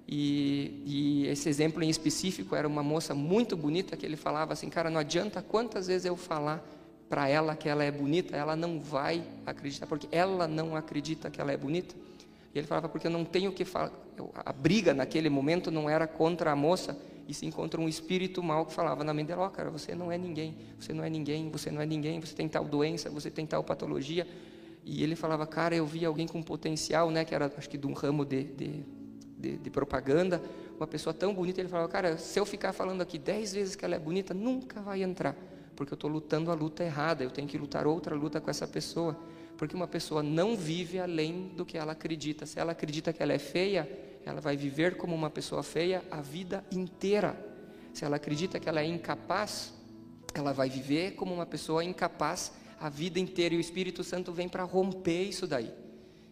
E, e, esse exemplo em específico era uma moça muito bonita que ele falava assim, cara, não adianta quantas vezes eu falar para ela que ela é bonita, ela não vai acreditar, porque ela não acredita que ela é bonita. E ele falava, porque eu não tenho que falar. A briga naquele momento não era contra a moça, e se encontra um espírito mal que falava na mente dela, oh, cara, você não é ninguém, você não é ninguém, você não é ninguém, você tem tal doença, você tem tal patologia. E ele falava, cara, eu vi alguém com potencial, né, que era, acho que de um ramo de, de, de, de propaganda, uma pessoa tão bonita, ele falava, cara, se eu ficar falando aqui dez vezes que ela é bonita, nunca vai entrar, porque eu estou lutando a luta errada, eu tenho que lutar outra luta com essa pessoa, porque uma pessoa não vive além do que ela acredita. Se ela acredita que ela é feia, ela vai viver como uma pessoa feia a vida inteira. Se ela acredita que ela é incapaz, ela vai viver como uma pessoa incapaz a vida inteira. E o Espírito Santo vem para romper isso daí.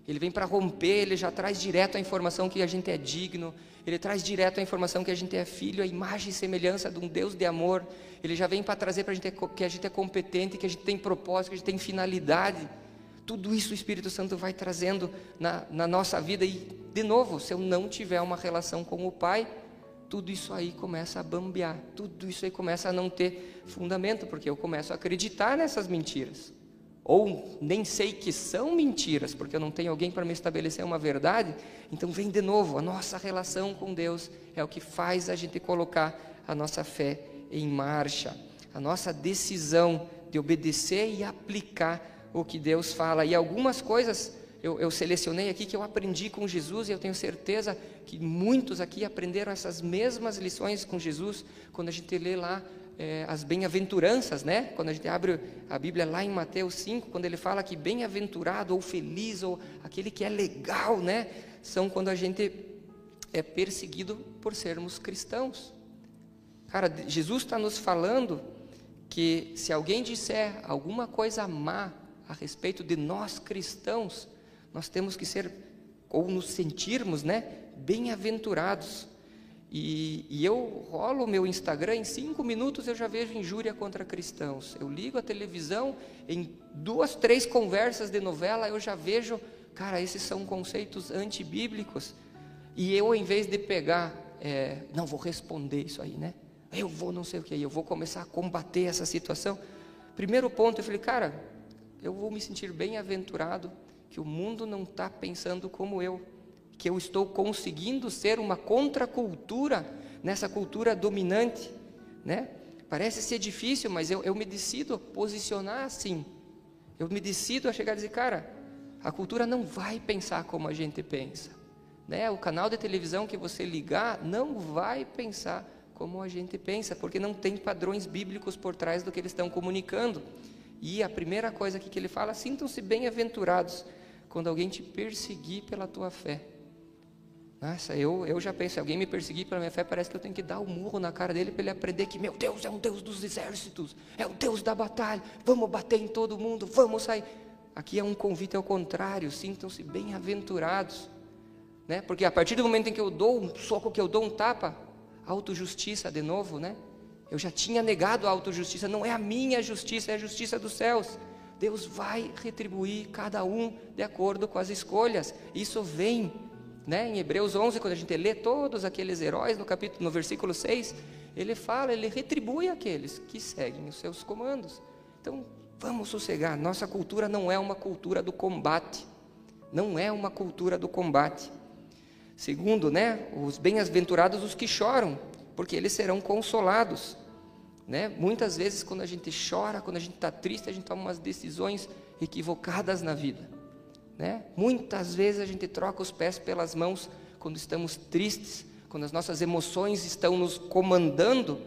Ele vem para romper, ele já traz direto a informação que a gente é digno, ele traz direto a informação que a gente é filho, a imagem e semelhança de um Deus de amor. Ele já vem para trazer para a gente que a gente é competente, que a gente tem propósito, que a gente tem finalidade. Tudo isso o Espírito Santo vai trazendo na, na nossa vida. E, de novo, se eu não tiver uma relação com o Pai, tudo isso aí começa a bambear, tudo isso aí começa a não ter fundamento, porque eu começo a acreditar nessas mentiras. Ou nem sei que são mentiras, porque eu não tenho alguém para me estabelecer uma verdade. Então vem de novo, a nossa relação com Deus é o que faz a gente colocar a nossa fé em marcha. A nossa decisão de obedecer e aplicar o que Deus fala. E algumas coisas eu, eu, selecionei aqui que eu aprendi com Jesus, e eu tenho certeza que muitos aqui aprenderam essas mesmas lições com Jesus, quando a gente lê lá é, as bem-aventuranças, né? Quando a gente abre a Bíblia lá em Mateus 5, quando ele fala que bem-aventurado ou feliz, ou aquele que é legal, né? São quando a gente é perseguido por sermos cristãos. Cara, Jesus está nos falando que se alguém disser alguma coisa má a respeito de nós cristãos, nós temos que ser ou nos sentirmos, né, bem-aventurados. E, e, eu rolo o meu Instagram, em cinco minutos eu já vejo injúria contra cristãos. Eu ligo a televisão, em duas, três conversas de novela eu já vejo, cara, esses são conceitos antibíblicos. E eu, em vez de pegar, é, não vou responder isso aí, né? Eu vou não sei o que, eu vou começar a combater essa situação. Primeiro ponto, eu falei, cara, eu vou me sentir bem-aventurado que o mundo não está pensando como eu que eu estou conseguindo ser uma contracultura nessa cultura dominante, né? Parece ser difícil, mas eu, eu me decido a posicionar assim. Eu me decido a chegar a dizer, cara, a cultura não vai pensar como a gente pensa. Né? O canal de televisão que você ligar não vai pensar como a gente pensa, porque não tem padrões bíblicos por trás do que eles estão comunicando. E a primeira coisa que ele fala, sintam-se bem-aventurados quando alguém te perseguir pela tua fé. Nossa, eu, eu já penso, se alguém me perseguir pela minha fé, parece que eu tenho que dar um murro na cara dele para ele aprender que, meu Deus, é um Deus dos exércitos, é o Deus da batalha, vamos bater em todo mundo, vamos sair. Aqui é um convite ao contrário, sintam-se bem-aventurados. Né? Porque a partir do momento em que eu dou um soco, que eu dou um tapa, autojustiça de novo, né? Eu já tinha negado a autojustiça, não é a minha justiça, é a justiça dos céus. Deus vai retribuir cada um de acordo com as escolhas. Isso vem né? Em Hebreus 11, quando a gente lê todos aqueles heróis, no capítulo, no versículo 6, ele fala, ele retribui aqueles que seguem os seus comandos. Então, vamos sossegar. Nossa cultura não é uma cultura do combate. Não é uma cultura do combate. Segundo, né, os bem-aventurados os que choram, porque eles serão consolados. Né? Muitas vezes, quando a gente chora, quando a gente está triste, a gente toma umas decisões equivocadas na vida. Né? Muitas vezes a gente troca os pés pelas mãos quando estamos tristes, quando as nossas emoções estão nos comandando.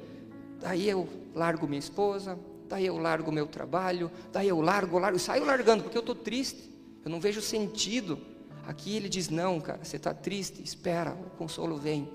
Daí eu largo minha esposa, daí eu largo meu trabalho, daí eu largo, largo, saio largando porque eu estou triste, eu não vejo sentido. Aqui ele diz: Não, cara, você está triste, espera, o consolo vem,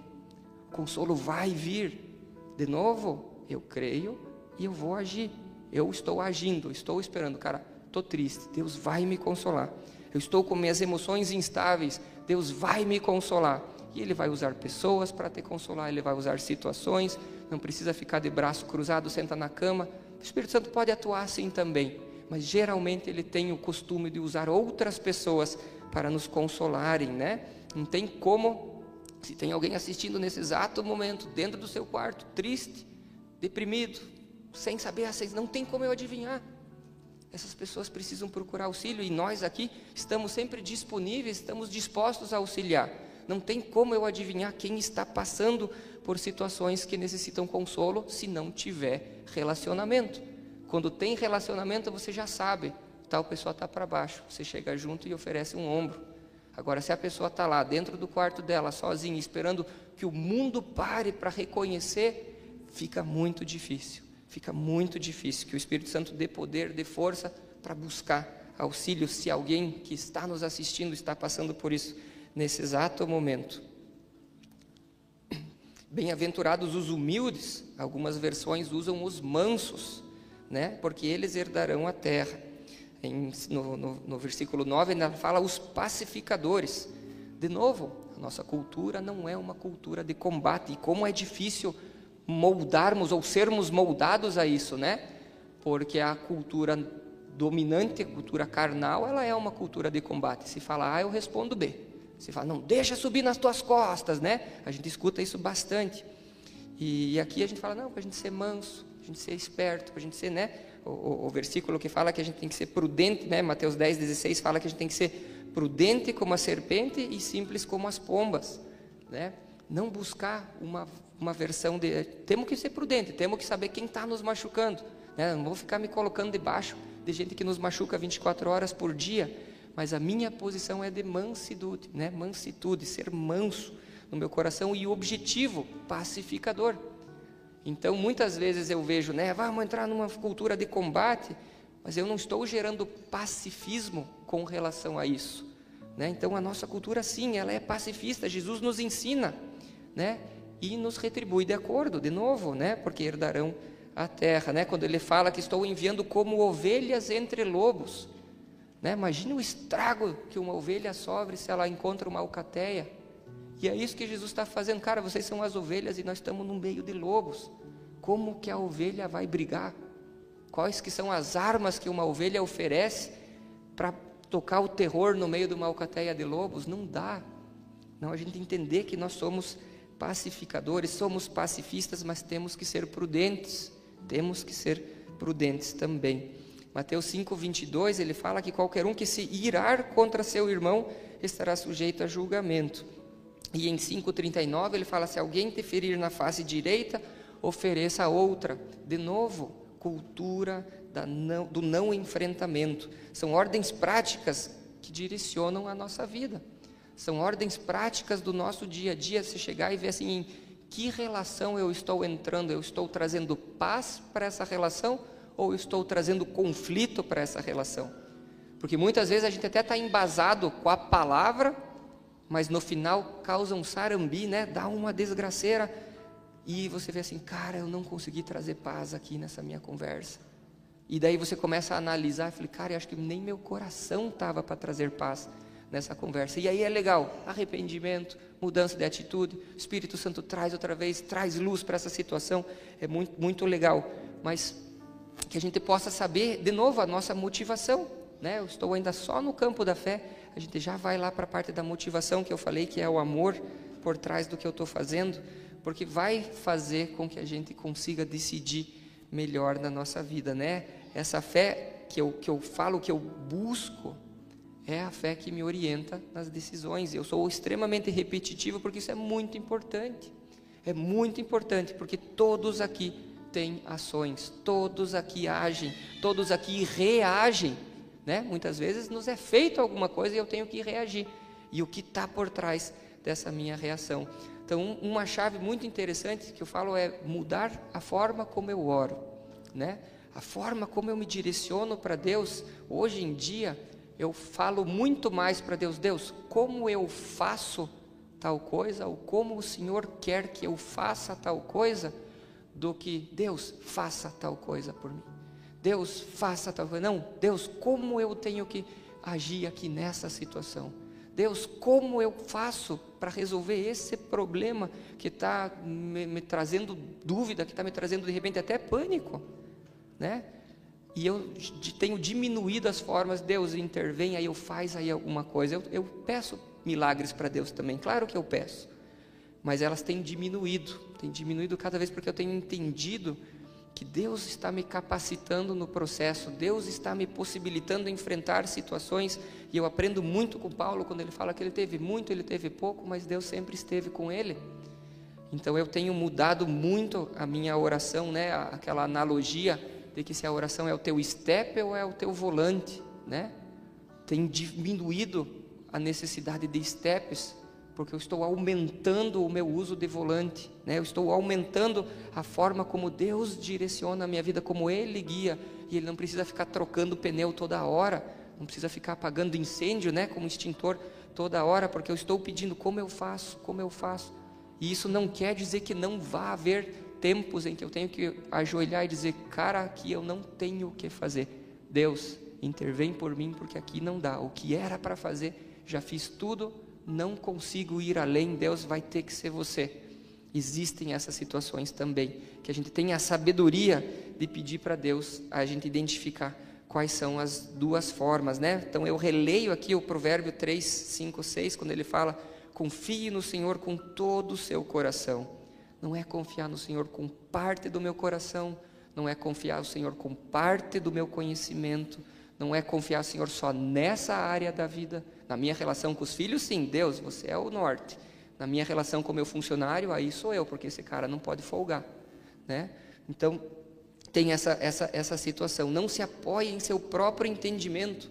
o consolo vai vir. De novo, eu creio e eu vou agir. Eu estou agindo, estou esperando, cara, estou triste, Deus vai me consolar eu estou com minhas emoções instáveis, Deus vai me consolar. E Ele vai usar pessoas para te consolar, Ele vai usar situações, não precisa ficar de braço cruzado, senta na cama. O Espírito Santo pode atuar assim também, mas geralmente Ele tem o costume de usar outras pessoas para nos consolarem, né? Não tem como, se tem alguém assistindo nesse exato momento, dentro do seu quarto, triste, deprimido, sem saber, não tem como eu adivinhar essas pessoas precisam procurar auxílio e nós aqui estamos sempre disponíveis, estamos dispostos a auxiliar. Não tem como eu adivinhar quem está passando por situações que necessitam consolo se não tiver relacionamento. Quando tem relacionamento, você já sabe, tal pessoa está para baixo, você chega junto e oferece um ombro. Agora, se a pessoa está lá dentro do quarto dela, sozinha, esperando que o mundo pare para reconhecer, fica muito difícil fica muito difícil. Que o Espírito Santo dê poder, dê força para buscar auxílio se alguém que está nos assistindo está passando por isso nesse exato momento. [clears throat] Bem-aventurados os humildes, algumas versões usam os mansos, né? porque eles herdarão a terra. Em, no, no, no versículo 9 ainda fala os pacificadores. De novo, a nossa cultura não é uma cultura de combate, e como é difícil moldarmos ou sermos moldados a isso, né? Porque a cultura dominante, a cultura carnal, ela é uma cultura de combate. Se fala A, eu respondo B. Se fala, não, deixa subir nas tuas costas, né? A gente escuta isso bastante. E, e aqui a gente fala, não, para a gente ser manso, para a gente ser esperto, para a gente ser, né? O, o, o, versículo que fala que a gente tem que ser prudente, né? Mateus 10, 16 fala que a gente tem que ser prudente como a serpente e simples como as pombas, né? Não buscar uma uma versão de. Temos que ser prudente, temos que saber quem está nos machucando. Né? Não vou ficar me colocando debaixo de gente que nos machuca 24 horas por dia, mas a minha posição é de mansitude, né? mansitude, ser manso no meu coração e objetivo pacificador. Então, muitas vezes eu vejo, né, vamos entrar numa cultura de combate, mas eu não estou gerando pacifismo com relação a isso. Né? Então a nossa cultura sim, ela é pacifista. Jesus nos ensina, né? E nos retribui de acordo, de novo, né? Porque herdarão a terra, né? Quando ele fala que estou enviando como ovelhas entre lobos, né? Imagine o estrago que uma ovelha sofre se ela encontra uma alcateia. E é isso que Jesus está fazendo, cara. Vocês são as ovelhas e nós estamos no meio de lobos. Como que a ovelha vai brigar? Quais que são as armas que uma ovelha oferece para tocar o terror no meio de uma alcateia de lobos? Não dá. Não, a gente entender que nós somos pacificadores, somos pacifistas, mas temos que ser prudentes. Temos que ser prudentes também. Mateus 5, 22, ele fala que qualquer um que se irar contra seu irmão estará sujeito a julgamento. E em 5,39 ele fala: se alguém te ferir na face direita, ofereça outra. De novo, cultura não, do não enfrentamento. São ordens práticas que direcionam a nossa vida. São ordens práticas do nosso dia a dia. Se chegar e ver assim, em que relação eu estou entrando? Eu estou trazendo paz para essa relação ou estou trazendo conflito para essa relação? Porque muitas vezes a gente até está embasado com a palavra, mas no final causa um sarambi, né? Dá uma desgraceira e você vê assim, cara, eu não consegui trazer paz aqui nessa minha conversa. E daí você começa a analisar e fala, cara, eu acho que nem meu coração estava para trazer paz nessa conversa. E aí é legal, arrependimento, mudança de atitude, o Espírito Santo traz outra vez, traz luz para essa situação, é muito, muito legal. Mas que a gente possa saber, de novo, a nossa motivação. Né? Eu estou ainda só no campo da fé, a gente já vai lá para a parte da motivação que eu falei, que é o amor por trás do que eu estou fazendo porque vai fazer com que a gente consiga decidir melhor na nossa vida, né? Essa fé que eu, que eu falo, que eu busco, é a fé que me orienta nas decisões. Eu sou extremamente repetitivo porque isso é muito importante. É muito importante porque todos aqui têm ações, todos aqui agem, todos aqui reagem. Né? Muitas vezes nos é feito alguma coisa e eu tenho que reagir. E o que está por trás dessa minha reação? Então, uma chave muito interessante que eu falo é mudar a forma como eu oro, né? A forma como eu me direciono para Deus. Hoje em dia, eu falo muito mais para Deus, Deus, como eu faço tal coisa, ou como o Senhor quer que eu faça tal coisa, do que Deus faça tal coisa por mim. Deus faça tal coisa. Não, Deus, como eu tenho que agir aqui nessa situação? Deus, como eu faço para resolver esse problema que está me, me, trazendo dúvida, que está me trazendo de repente até pânico, né? E eu tenho diminuído as formas, Deus intervém, aí eu faz aí alguma coisa. Eu, eu peço milagres para Deus também, claro que eu peço, mas elas têm diminuído, têm diminuído cada vez porque eu tenho entendido que Deus está me capacitando no processo, Deus está me possibilitando enfrentar situações, e eu aprendo muito com Paulo quando ele fala que ele teve muito, ele teve pouco, mas Deus sempre esteve com ele. Então eu tenho mudado muito a minha oração, né? Aquela analogia de que se a oração é o teu step ou é o teu volante, né? Tem diminuído a necessidade de steps porque eu estou aumentando o meu uso de volante, né? eu estou aumentando a forma como Deus direciona a minha vida, como Ele guia, e Ele não precisa ficar trocando pneu toda hora, não precisa ficar apagando incêndio, né, como extintor toda hora, porque eu estou pedindo como eu faço, como eu faço, e isso não quer dizer que não vá haver tempos em que eu tenho que ajoelhar e dizer, cara, aqui eu não tenho o que fazer, Deus, intervém por mim, porque aqui não dá, o que era para fazer, já fiz tudo, não consigo ir além, Deus vai ter que ser você. Existem essas situações também, que a gente tem a sabedoria de pedir para Deus a gente identificar quais são as duas formas, né? Então eu releio aqui o provérbio 3, 5, 6, quando ele fala: confie no Senhor com todo o seu coração. Não é confiar no Senhor com parte do meu coração, não é confiar no Senhor com parte do meu conhecimento, não é confiar Senhor só nessa área da vida, na minha relação com os filhos, sim, Deus, você é o norte. Na minha relação com o meu funcionário, aí sou eu, porque esse cara não pode folgar. Né? Então, tem essa, essa, essa situação. Não se apoie em seu próprio entendimento.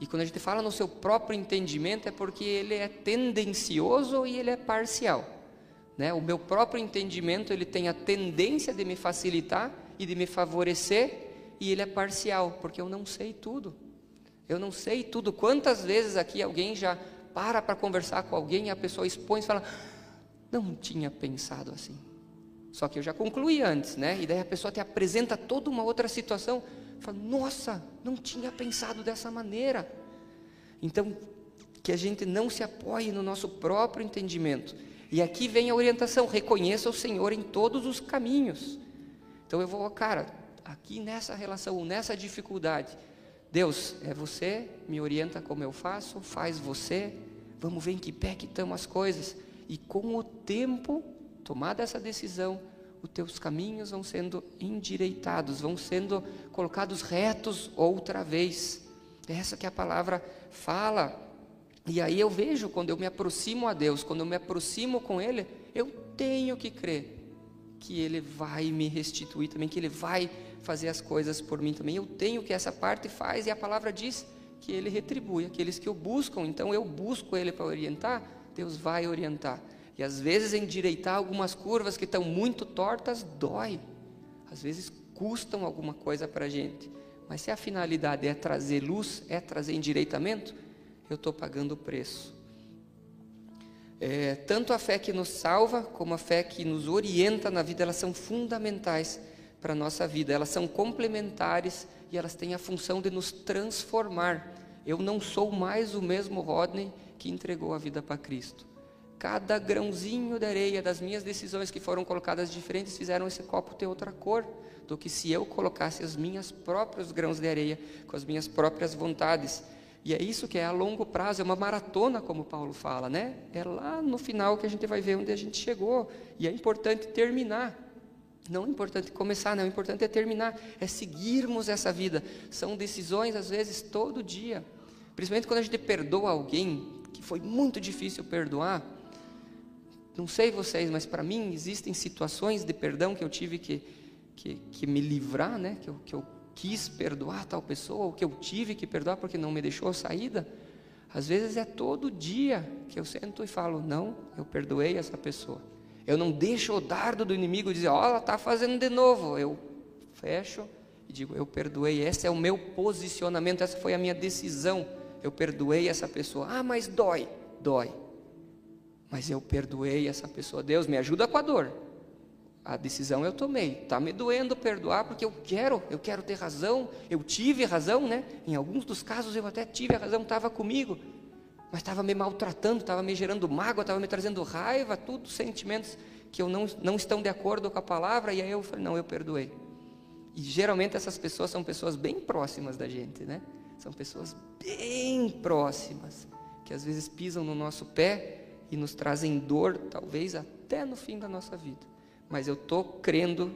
E quando a gente fala no seu próprio entendimento, é porque ele é tendencioso e ele é parcial. Né? O meu próprio entendimento ele tem a tendência de me facilitar e de me favorecer, e ele é parcial, porque eu não sei tudo. Eu não sei tudo. Quantas vezes aqui alguém já para para conversar com alguém e a pessoa expõe e fala: Não tinha pensado assim. Só que eu já concluí antes, né? E daí a pessoa te apresenta toda uma outra situação. Fala: Nossa, não tinha pensado dessa maneira. Então, que a gente não se apoie no nosso próprio entendimento. E aqui vem a orientação: reconheça o Senhor em todos os caminhos. Então eu vou, cara, aqui nessa relação, nessa dificuldade, Deus, é você, me orienta como eu faço, faz você, vamos ver em que pé que estão as coisas. E com o tempo, tomada essa decisão, os teus caminhos vão sendo endireitados, vão sendo colocados retos outra vez. É essa que a palavra fala. E aí eu vejo quando eu me aproximo a Deus, quando eu me aproximo com Ele, eu tenho que crer que Ele vai me restituir também, que Ele vai fazer as coisas por mim também. Eu tenho que essa parte faz e a palavra diz que Ele retribui aqueles que o buscam. Então eu busco Ele para orientar, Deus vai orientar. E às vezes endireitar algumas curvas que estão muito tortas dói. Às vezes custam alguma coisa para a gente. Mas se a finalidade é trazer luz, é trazer endireitamento, eu estou pagando o preço. É, tanto a fé que nos salva, como a fé que nos orienta na vida, elas são fundamentais para a nossa vida, elas são complementares e elas têm a função de nos transformar. Eu não sou mais o mesmo Rodney que entregou a vida para Cristo. Cada grãozinho de areia das minhas decisões que foram colocadas diferentes fizeram esse copo ter outra cor do que se eu colocasse os meus próprios grãos de areia com as minhas próprias vontades. E é isso que é a longo prazo, é uma maratona, como Paulo fala, né? É lá no final que a gente vai ver onde a gente chegou. E é importante terminar. Não é importante começar, não, é importante é terminar, é seguirmos essa vida. São decisões, às vezes, todo dia. Principalmente quando a gente perdoa alguém, que foi muito difícil perdoar. Não sei vocês, mas para mim existem situações de perdão que eu tive que, que, que me livrar, né? que, eu, que eu quis perdoar tal pessoa, ou que eu tive que perdoar porque não me deixou saída, às vezes é todo dia que eu sento e falo: Não, eu perdoei essa pessoa. Eu não deixo o dardo do inimigo dizer: Ó, oh, ela está fazendo de novo. Eu fecho e digo: Eu perdoei. Esse é o meu posicionamento, essa foi a minha decisão. Eu perdoei essa pessoa. Ah, mas dói. Dói. Mas eu perdoei essa pessoa. Deus me ajuda com a dor a decisão eu tomei. Está me doendo perdoar porque eu quero, eu quero ter razão. Eu tive razão, né? Em alguns dos casos eu até tive a razão, estava comigo, mas estava me maltratando, estava me gerando mágoa, estava me trazendo raiva, tudo sentimentos que eu não, não estão de acordo com a palavra. E aí eu falei, não, eu perdoei. E geralmente essas pessoas são pessoas bem próximas da gente, né? São pessoas bem próximas, que às vezes pisam no nosso pé e nos trazem dor, talvez até no fim da nossa vida mas eu estou crendo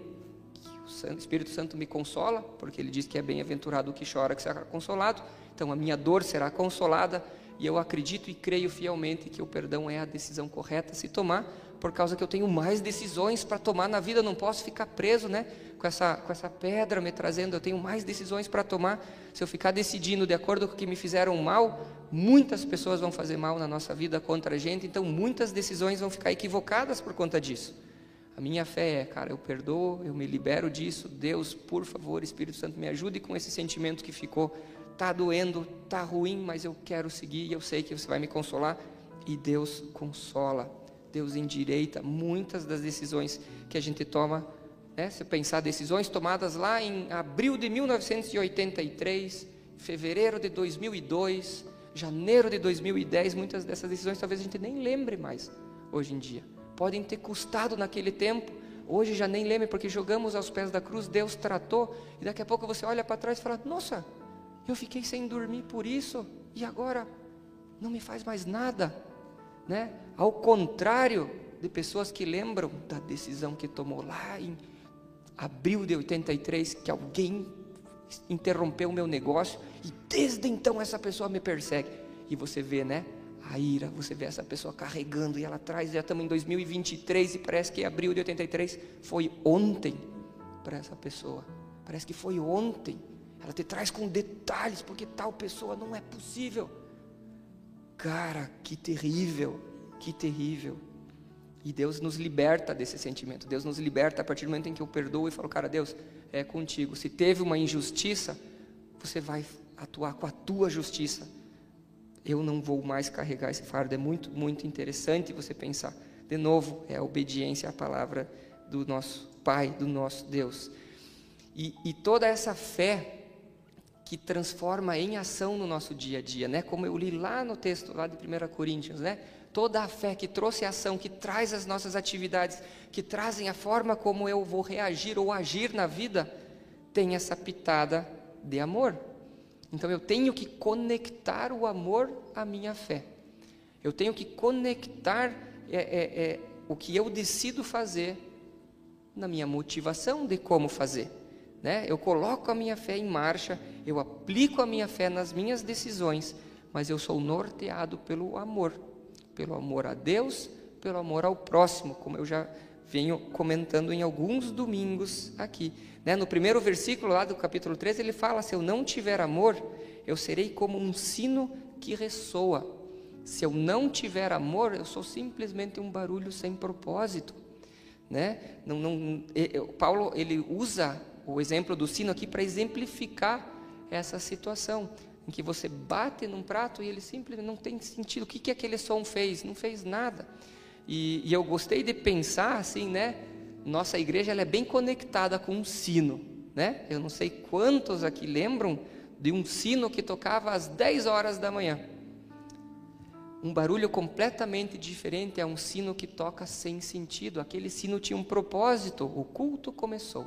que o Espírito Santo me consola, porque ele diz que é bem-aventurado o que chora, que será consolado. Então a minha dor será consolada, e eu acredito e creio fielmente que o perdão é a decisão correta a se tomar, por causa que eu tenho mais decisões para tomar na vida, eu não posso ficar preso, né? Com essa, com essa pedra me trazendo, eu tenho mais decisões para tomar. Se eu ficar decidindo de acordo com o que me fizeram mal, muitas pessoas vão fazer mal na nossa vida contra a gente, então muitas decisões vão ficar equivocadas por conta disso. A minha fé é, cara, eu perdoo, eu me libero disso. Deus, por favor, Espírito Santo, me ajude com esse sentimento que ficou. Tá doendo, tá ruim, mas eu quero seguir e eu sei que você vai me consolar. E Deus consola, Deus endireita muitas das decisões que a gente toma. Né? Se pensar decisões tomadas lá em abril de 1983, fevereiro de 2002, janeiro de 2010, muitas dessas decisões talvez a gente nem lembre mais hoje em dia podem ter custado naquele tempo. Hoje já nem lembro, porque jogamos aos pés da cruz, Deus tratou, e daqui a pouco você olha para trás e fala: Nossa, eu fiquei sem dormir por isso, e agora não me faz mais nada. Né? Ao contrário de pessoas que lembram da decisão que tomou lá em abril de 83, que alguém interrompeu o meu negócio, e desde então essa pessoa me persegue. E você vê, né? A ira, você vê essa pessoa carregando e ela traz, já estamos em 2023 e parece que abril de 83 foi ontem para essa pessoa. Parece que foi ontem. Ela te traz com detalhes, porque tal pessoa não é possível. Cara, que terrível, que terrível. E Deus nos liberta desse sentimento. Deus nos liberta a partir do momento em que eu perdoo e falo, cara, Deus, é contigo. Se teve uma injustiça, você vai atuar com a tua justiça, eu não vou mais carregar esse fardo. É muito, muito interessante você pensar. De novo, é a obediência à palavra do nosso Pai, do nosso Deus. E, e toda essa fé que transforma em ação no nosso dia a dia, né? Como eu li lá no texto lá de 1 Coríntios, né? Toda a fé que trouxe ação, que traz as nossas atividades, que trazem a forma como eu vou reagir ou agir na vida, tem essa pitada de amor. Então eu tenho que conectar o amor à minha fé. Eu tenho que conectar é, é, é, o que eu decido fazer na minha motivação de como fazer. Né? Eu coloco a minha fé em marcha, eu aplico a minha fé nas minhas decisões, mas eu sou norteado pelo amor, pelo amor a Deus, pelo amor ao próximo, como eu já venho comentando em alguns domingos aqui. Né? No primeiro versículo lá do capítulo 13, ele fala: Se eu não tiver amor, eu serei como um sino que ressoa. Se eu não tiver amor, eu sou simplesmente um barulho sem propósito. Né? Não, não, Paulo ele usa o exemplo do sino aqui para exemplificar essa situação em que você bate num prato e ele simplesmente não tem sentido. O que, que aquele som fez? Não fez nada. E, e eu gostei de pensar assim, né? Nossa igreja ela é bem conectada com um sino, né? Eu não sei quantos aqui lembram de um sino que tocava às 10 horas da manhã. Um barulho completamente diferente é um sino que toca sem sentido. Aquele sino tinha um propósito. O culto começou.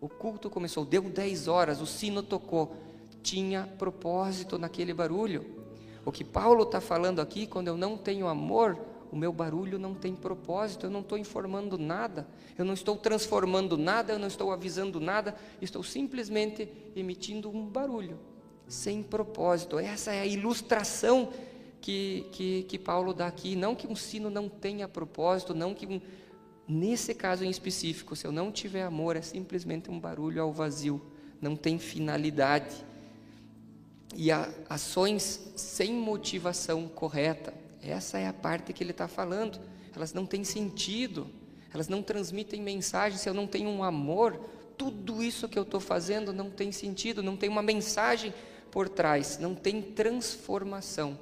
O culto começou, deu 10 horas, o sino tocou. Tinha propósito naquele barulho. O que Paulo está falando aqui, quando eu não tenho amor, o meu barulho não tem propósito, eu não estou informando nada, eu não estou transformando nada, eu não estou avisando nada, estou simplesmente emitindo um barulho, sem propósito. Essa é a ilustração que, que, que Paulo dá aqui. Não que um sino não tenha propósito, não que um, Nesse caso em específico, se eu não tiver amor, é simplesmente um barulho ao vazio, não tem finalidade. E ações sem motivação correta, essa é a parte que ele está falando. Elas não têm sentido, elas não transmitem mensagem. Se eu não tenho um amor, tudo isso que eu estou fazendo não tem sentido, não tem uma mensagem por trás, não tem transformação.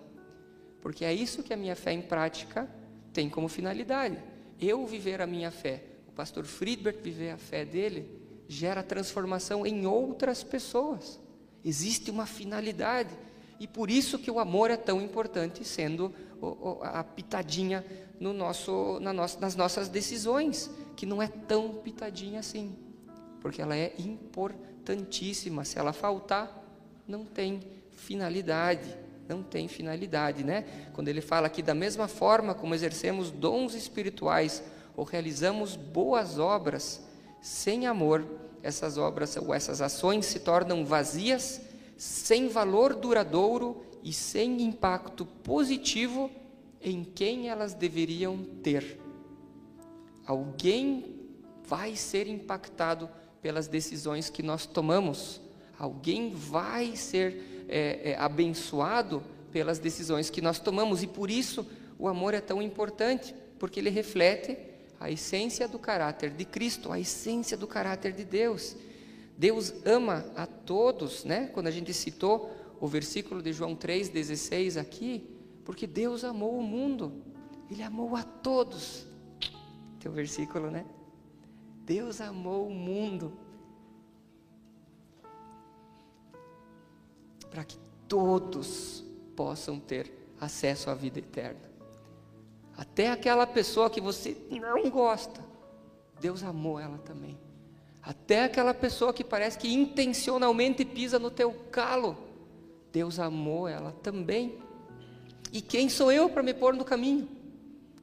Porque é isso que a minha fé em prática tem como finalidade eu viver a minha fé, o pastor Friedberg viver a fé dele, gera transformação em outras pessoas. Existe uma finalidade. E por isso que o amor é tão importante, sendo a pitadinha no nosso, na nossa, nas nossas decisões, que não é tão pitadinha assim, porque ela é importantíssima. Se ela faltar, não tem finalidade não tem finalidade, né? Quando ele fala que da mesma forma como exercemos dons espirituais ou realizamos boas obras sem amor, essas obras ou essas ações se tornam vazias, sem valor duradouro e sem impacto positivo em quem elas deveriam ter. Alguém vai ser impactado pelas decisões que nós tomamos. Alguém vai ser é, é, abençoado pelas decisões que nós tomamos e por isso o amor é tão importante, porque ele reflete a essência do caráter de Cristo, a essência do caráter de Deus. Deus ama a todos, né? Quando a gente citou o versículo de João 3,16 aqui, porque Deus amou o mundo, Ele amou a todos. Teu versículo, né? Deus amou o mundo para que todos possam ter acesso à vida eterna. Até aquela pessoa que você não gosta, Deus amou ela também. Até aquela pessoa que parece que intencionalmente pisa no teu calo, Deus amou ela também. E quem sou eu para me pôr no caminho?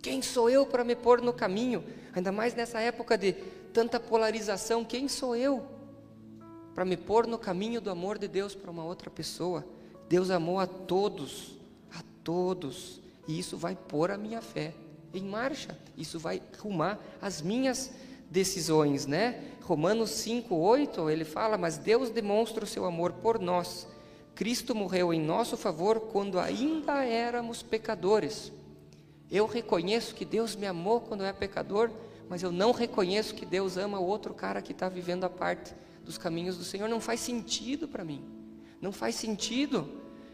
Quem sou eu para me pôr no caminho? Ainda mais nessa época de tanta polarização, quem sou eu? para me pôr no caminho do amor de Deus para uma outra pessoa. Deus amou a todos, a todos, e isso vai pôr a minha fé em marcha, isso vai rumar as minhas decisões, né? Romanos 5:8, ele fala: "Mas Deus demonstra o seu amor por nós. Cristo morreu em nosso favor quando ainda éramos pecadores." Eu reconheço que Deus me amou quando eu era pecador, mas eu não reconheço que Deus ama o outro cara que está vivendo a parte dos caminhos do Senhor não faz sentido para mim. Não faz sentido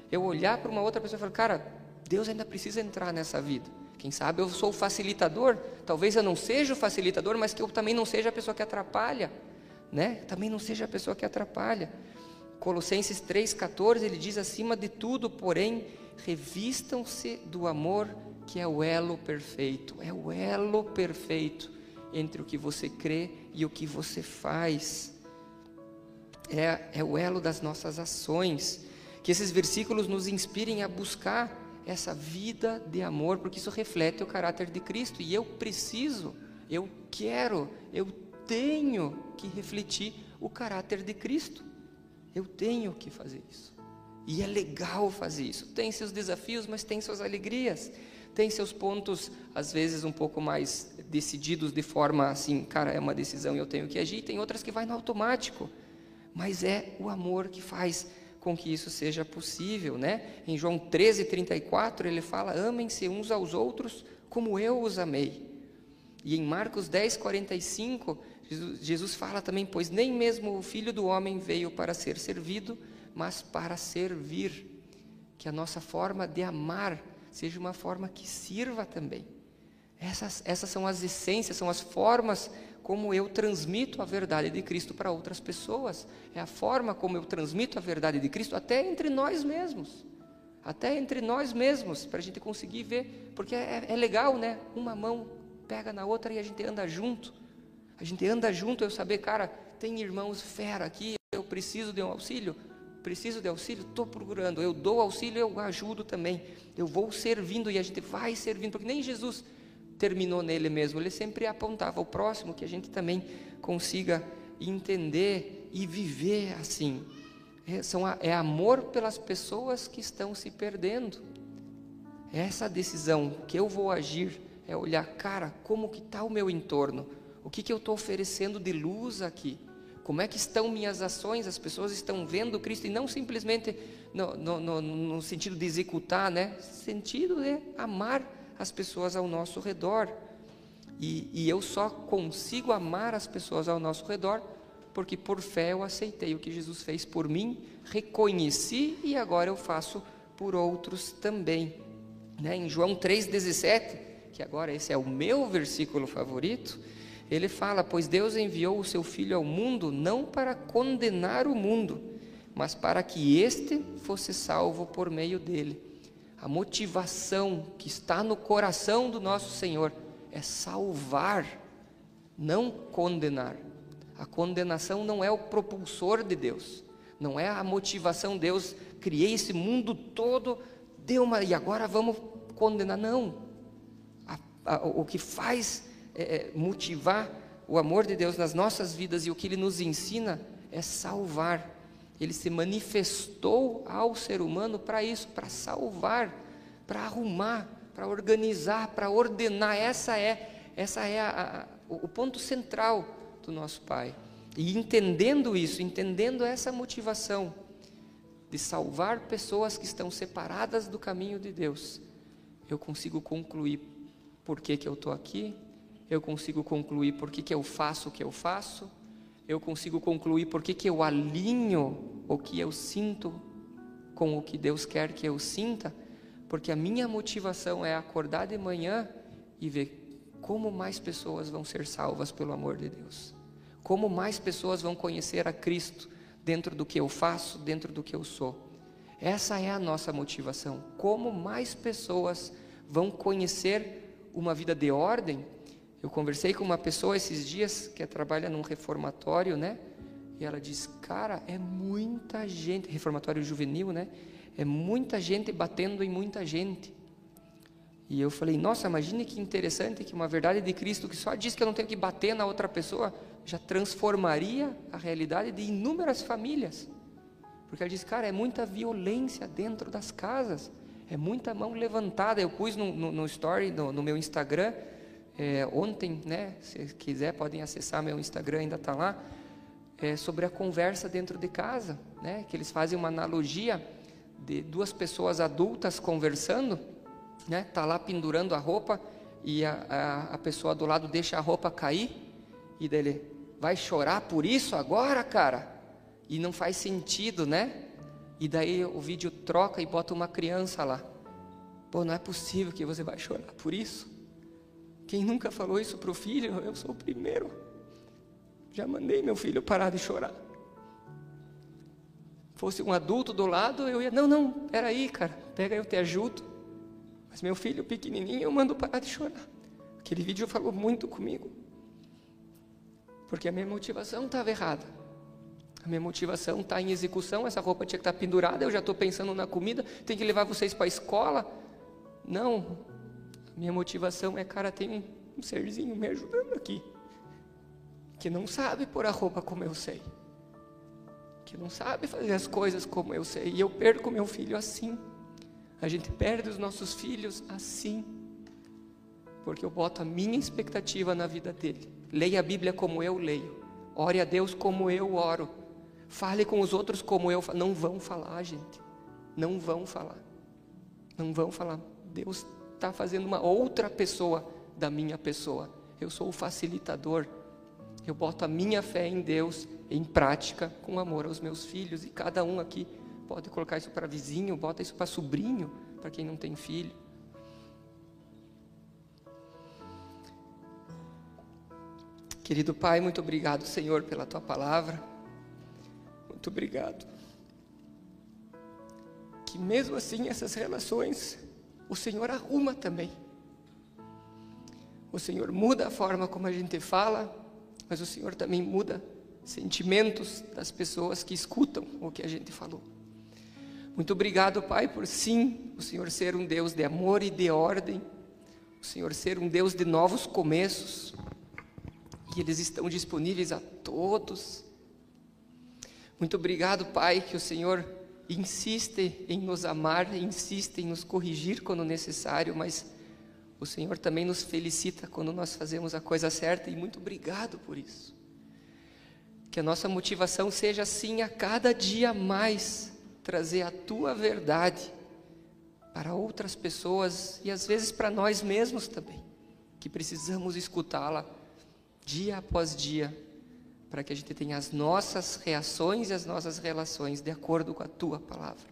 eu olhar para uma outra pessoa e falar, cara, Deus ainda precisa entrar nessa vida. Quem sabe eu sou o facilitador, talvez eu não seja o facilitador, mas que eu também não seja a pessoa que atrapalha, né? Também não seja a pessoa que atrapalha. Colossenses 3,14 ele diz: acima de tudo, porém, revistam-se do amor que é o elo perfeito, é o elo perfeito entre o que você crê e o que você faz. É, é o elo das nossas ações. Que esses versículos nos inspirem a buscar essa vida de amor, porque isso reflete o caráter de Cristo. E eu preciso, eu quero, eu tenho que refletir o caráter de Cristo. Eu tenho que fazer isso. E é legal fazer isso. Tem seus desafios, mas tem suas alegrias. Tem seus pontos, às vezes, um pouco mais decididos de forma assim, cara, é uma decisão e eu tenho que agir. Tem outras que vai no automático. Mas é o amor que faz com que isso seja possível, né? Em João 13, 34, ele fala: amem-se uns aos outros como eu os amei. E em Marcos 10, 45, Jesus, Jesus fala também: Pois nem mesmo o filho do homem veio para ser servido, mas para servir. Que a nossa forma de amar seja uma forma que sirva também. Essas, essas são as essências, são as formas como eu transmito a verdade de Cristo para outras pessoas. É a forma como eu transmito a verdade de Cristo até entre nós mesmos. Até entre nós mesmos, para a gente conseguir ver. Porque é, é legal, né? Uma mão pega na outra e a gente anda junto. A gente anda junto, eu saber, cara, tem irmãos fera aqui, eu preciso de um auxílio, preciso de auxílio, estou procurando, eu dou auxílio, eu ajudo também, eu vou servindo e a gente vai servindo, porque nem Jesus terminou nele mesmo, ele sempre apontava o próximo, que a gente também consiga entender e viver assim. É, são, é amor pelas pessoas que estão se perdendo. Essa decisão que eu vou agir é olhar, cara, como que está o meu entorno? O que, que eu estou oferecendo de luz aqui? Como é que estão minhas ações? As pessoas estão vendo Cristo e não simplesmente no, no, no, no sentido de executar, né? Sentido de amar as pessoas ao nosso redor. E, e eu só consigo amar as pessoas ao nosso redor porque por fé eu aceitei o que Jesus fez por mim, reconheci e agora eu faço por outros também. Né? Em João 3,17, que agora esse é o meu versículo favorito, ele fala: Pois Deus enviou o seu Filho ao mundo não para condenar o mundo, mas para que este fosse salvo por meio dele. A motivação que está no coração do nosso Senhor é salvar, não condenar. A condenação não é o propulsor de Deus, não é a motivação. Deus criei esse mundo todo, deu uma e agora vamos condenar. Não. A, a, o que faz é, é, motivar o amor de Deus nas nossas vidas e o que Ele nos ensina é salvar. Ele se manifestou ao ser humano para isso, para salvar, para arrumar, para organizar, para ordenar. Essa é, essa é a, a, o ponto central do nosso Pai. E entendendo isso, entendendo essa motivação de salvar pessoas que estão separadas do caminho de Deus, eu consigo concluir por que, que eu estou aqui, eu consigo concluir por que, que eu faço o que eu faço, eu consigo concluir por que, eu alinho o que eu sinto com o que Deus quer que eu sinta, porque a minha motivação é acordar de manhã e ver como mais pessoas vão ser salvas pelo amor de Deus, como mais pessoas vão conhecer a Cristo dentro do que eu faço, dentro do que eu sou. Essa é a nossa motivação. Como mais pessoas vão conhecer uma vida de ordem eu conversei com uma pessoa esses dias que trabalha num reformatório, né? E ela diz: Cara, é muita gente, reformatório juvenil, né? É muita gente batendo em muita gente. E eu falei: Nossa, imagine que interessante que uma verdade de Cristo que só diz que eu não tenho que bater na outra pessoa já transformaria a realidade de inúmeras famílias. Porque ela diz: Cara, é muita violência dentro das casas, é muita mão levantada. Eu pus no, no, no story, no, no meu Instagram é, ontem, né, se quiser podem acessar meu Instagram, ainda está lá, é, sobre a conversa dentro de casa, né, que eles fazem uma analogia de duas pessoas adultas conversando, né, tá lá pendurando a roupa e a, a, a pessoa do lado deixa a roupa cair e dele vai chorar por isso agora, cara? E não faz sentido, né? E daí o vídeo troca e bota uma criança lá. Pô, não é possível que você vai chorar por isso. Quem nunca falou isso para o filho, eu sou o primeiro. Já mandei meu filho parar de chorar. Fosse um adulto do lado, eu ia, não, não, peraí, cara, pega eu te ajudo. Mas meu filho pequenininho, eu mando parar de chorar. Aquele vídeo falou muito comigo. Porque a minha motivação estava errada. A minha motivação está em execução, essa roupa tinha que estar tá pendurada, eu já estou pensando na comida, tem que levar vocês para a escola. Não, minha motivação é, cara, tem um, serzinho me ajudando aqui, que não sabe pôr a roupa como eu sei, que não sabe fazer as coisas como eu sei, e eu perco meu filho assim. A gente perde os nossos filhos assim, porque eu boto a minha expectativa na vida dele. Leia a Bíblia como eu leio, ore a Deus como eu oro, fale com os outros como eu falo. Não vão falar, gente, não vão falar, não vão falar. Deus está fazendo uma outra pessoa da minha pessoa. Eu sou o facilitador. Eu boto a minha fé em Deus em prática com amor aos meus filhos e cada um aqui pode colocar isso para vizinho, bota isso para sobrinho, para quem não tem filho. Querido Pai, muito obrigado, Senhor, pela tua palavra. Muito obrigado. Que mesmo assim essas relações o Senhor arruma também. O Senhor muda a forma como a gente fala, mas o Senhor também muda sentimentos das pessoas que escutam o que a gente falou. Muito obrigado, Pai, por sim, o Senhor ser um Deus de amor e de ordem, o Senhor ser um Deus de novos começos, e eles estão disponíveis a todos. Muito obrigado, Pai, que o Senhor insiste em nos amar, insiste em nos corrigir quando necessário, mas o Senhor também nos felicita quando nós fazemos a coisa certa e muito obrigado por isso. Que a nossa motivação seja assim a cada dia mais trazer a tua verdade para outras pessoas e às vezes para nós mesmos também, que precisamos escutá-la dia após dia para que a gente tenha as nossas reações e as nossas relações de acordo com a tua palavra.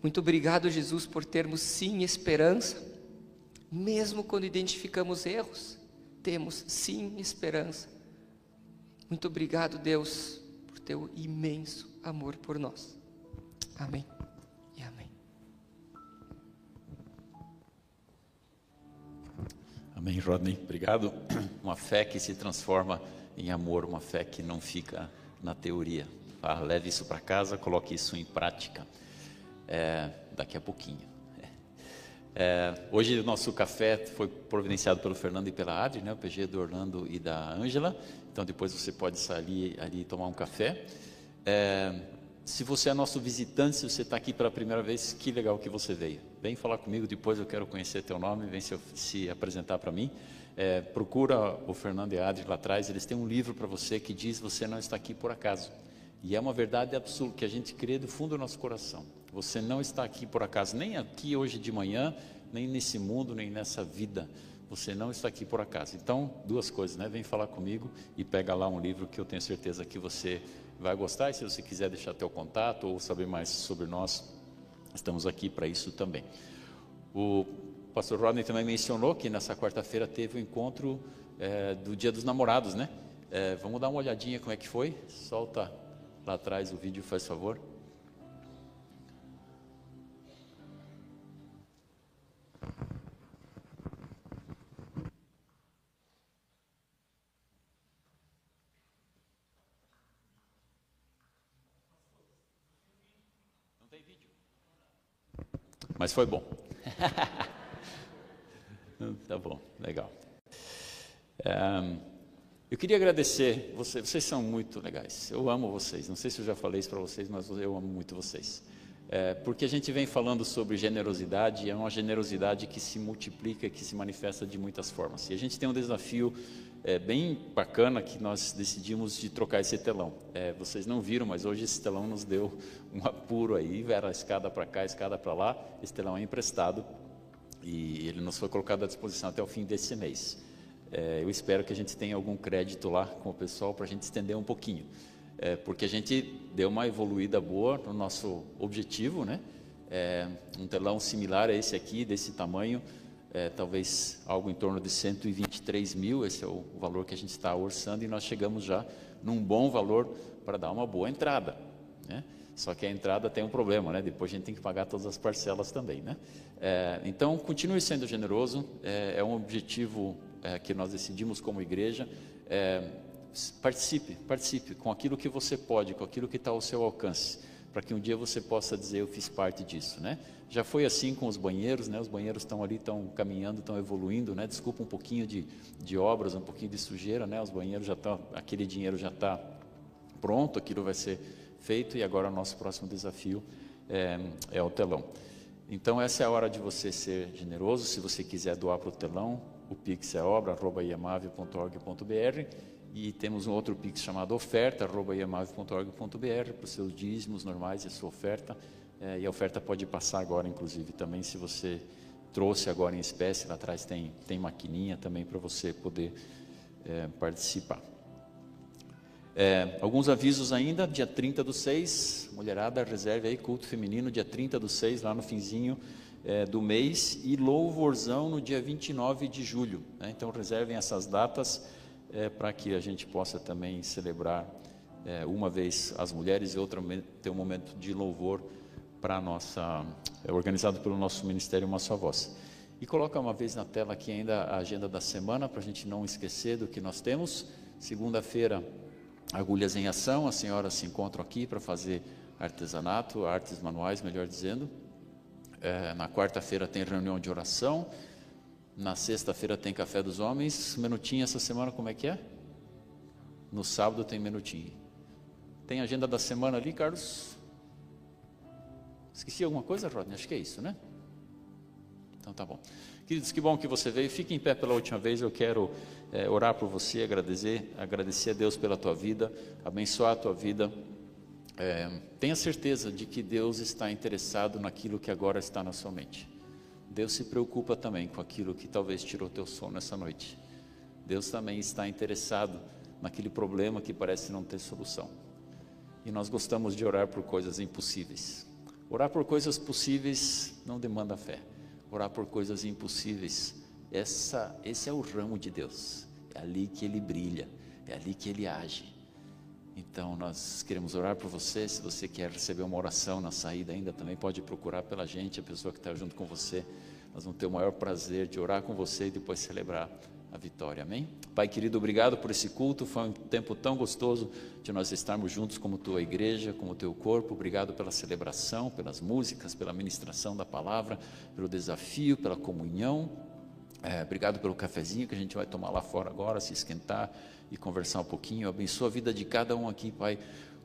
Muito obrigado, Jesus, por termos sim esperança, mesmo quando identificamos erros, temos sim esperança. Muito obrigado, Deus, por teu imenso amor por nós. Amém e amém. Amém, Rodney. Obrigado. Uma fé que se transforma em amor, uma fé que não fica na teoria. Ah, leve isso para casa, coloque isso em prática é, daqui a pouquinho. É. hoje o nosso café foi providenciado pelo Fernando e pela Adri, né, o PG do Orlando e da Ângela. Então depois você pode sair ali tomar um café. É, se você é nosso visitante, se você está aqui pela primeira vez, que legal que você veio. Vem falar comigo, depois eu quero conhecer teu nome, vem se, se apresentar para mim. É, procura o Fernando e a Adri lá atrás, eles têm um livro para você que diz você não está aqui por acaso. E é uma verdade absoluta que a gente crê do fundo do nosso coração. Você não está aqui por acaso, nem aqui hoje de manhã, nem nesse mundo, nem nessa vida. Você não está aqui por acaso. Então, duas coisas, né? Vem falar comigo e pega lá um livro que eu tenho certeza que você vai gostar. E se você quiser deixar teu contato ou saber mais sobre nós, estamos aqui para isso também. O o pastor Rodney também mencionou que nessa quarta-feira teve o um encontro é, do Dia dos Namorados, né? É, vamos dar uma olhadinha como é que foi? Solta lá atrás o vídeo, faz favor. Não tem vídeo. Mas foi bom. [laughs] Tá bom, legal. Eu queria agradecer, vocês, vocês são muito legais. Eu amo vocês. Não sei se eu já falei isso para vocês, mas eu amo muito vocês. É, porque a gente vem falando sobre generosidade, é uma generosidade que se multiplica, que se manifesta de muitas formas. E a gente tem um desafio é, bem bacana que nós decidimos de trocar esse telão. É, vocês não viram, mas hoje esse telão nos deu um apuro aí, era a escada para cá, a escada para lá. Esse telão é emprestado e ele nos foi colocado à disposição até o fim desse mês. É, eu espero que a gente tenha algum crédito lá com o pessoal para a gente estender um pouquinho. é, porque a gente deu uma evoluída boa no nosso objetivo, né? É, um telão similar a esse aqui, desse tamanho, é, talvez algo em torno de 123 mil, esse é o valor que a gente está orçando, e nós chegamos já num bom valor para dar uma boa entrada. Né? Só que a entrada tem um problema, né? depois a gente tem que pagar todas as parcelas também. Né? É, então, continue sendo generoso, é, é um objetivo é, que nós decidimos como igreja. É, participe, participe com aquilo que você pode, com aquilo que está ao seu alcance, para que um dia você possa dizer eu fiz parte disso, né? Já foi assim com os banheiros, né? Os banheiros estão ali, estão caminhando, estão evoluindo, né? Desculpa um pouquinho de, de obras, um pouquinho de sujeira, né? Os banheiros já estão, aquele dinheiro já está pronto, aquilo vai ser feito e agora o nosso próximo desafio é, é o telão. Então essa é a hora de você ser generoso. Se você quiser doar para o telão, o pix é obra@iamave.org.br e temos um outro pix chamado oferta@iamave.org.br para os seus dízimos normais e a sua oferta. É, e a oferta pode passar agora, inclusive, também se você trouxe agora em espécie, lá atrás tem, tem maquininha também para você poder é, participar. É, alguns avisos ainda, dia 30 do 6, mulherada, reserve aí, culto feminino, dia 30 do 6, lá no finzinho é, do mês, e louvorzão no dia 29 de julho. Né? Então reservem essas datas é, para que a gente possa também celebrar é, uma vez as mulheres e outra ter um momento de louvor para nossa, é organizado pelo nosso Ministério Uma Só Voz. E coloca uma vez na tela aqui ainda a agenda da semana, para a gente não esquecer do que nós temos. Segunda-feira, Agulhas em Ação, as senhoras se encontram aqui para fazer artesanato, artes manuais, melhor dizendo. É, na quarta-feira tem reunião de oração. Na sexta-feira tem café dos homens. Minutinho essa semana, como é que é? No sábado tem minutinho. Tem agenda da semana ali, Carlos? Esqueci alguma coisa, Rodney? Acho que é isso, né? Então tá bom. Queridos, que bom que você veio. Fique em pé pela última vez. Eu quero é, orar por você, agradecer, agradecer a Deus pela tua vida, abençoar a tua vida. É, tenha certeza de que Deus está interessado naquilo que agora está na sua mente. Deus se preocupa também com aquilo que talvez tirou teu sono essa noite. Deus também está interessado naquele problema que parece não ter solução. E nós gostamos de orar por coisas impossíveis. Orar por coisas possíveis não demanda fé orar por coisas impossíveis. Essa, esse é o ramo de Deus. É ali que ele brilha, é ali que ele age. Então nós queremos orar por você. Se você quer receber uma oração na saída ainda, também pode procurar pela gente, a pessoa que está junto com você. Nós vamos ter o maior prazer de orar com você e depois celebrar a vitória. Amém? Pai querido, obrigado por esse culto. Foi um tempo tão gostoso de nós estarmos juntos como tua igreja, como teu corpo. Obrigado pela celebração, pelas músicas, pela ministração da palavra, pelo desafio, pela comunhão. É, obrigado pelo cafezinho que a gente vai tomar lá fora agora, se esquentar e conversar um pouquinho. Abençoa a vida de cada um aqui, Pai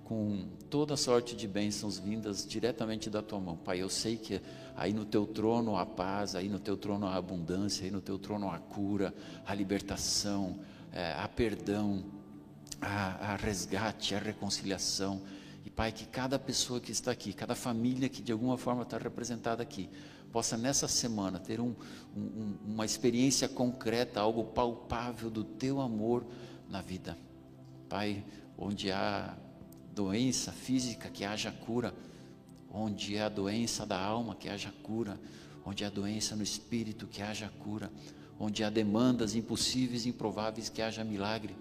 com toda sorte de bênçãos vindas diretamente da tua mão. Pai, eu sei que aí no teu trono há paz, aí no teu trono há abundância, aí no teu trono há cura, há libertação, é, há perdão, há, há resgate, há reconciliação. E Pai, que cada pessoa que está aqui, cada família que de alguma forma está representada aqui, possa nessa semana ter um, um, uma experiência concreta, algo palpável do teu amor na vida. Pai, onde há doença física, que haja cura. Onde é a doença da alma, que haja cura. Onde é a doença no espírito, que haja cura. Onde há demandas impossíveis, improváveis, que haja milagre.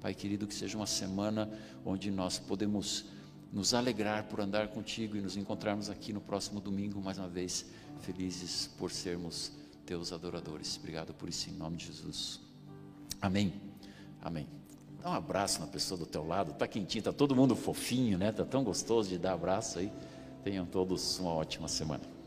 Pai querido, que seja uma semana onde nós podemos nos alegrar por andar contigo e nos encontrarmos aqui no próximo domingo, mais uma vez, felizes por sermos teus adoradores. Obrigado por isso, em nome de Jesus. Amém. Amém. Dá um abraço na pessoa do teu lado, tá quentinho, tá todo mundo fofinho, né? Tá tão gostoso de dar abraço aí. Tenham todos uma ótima semana.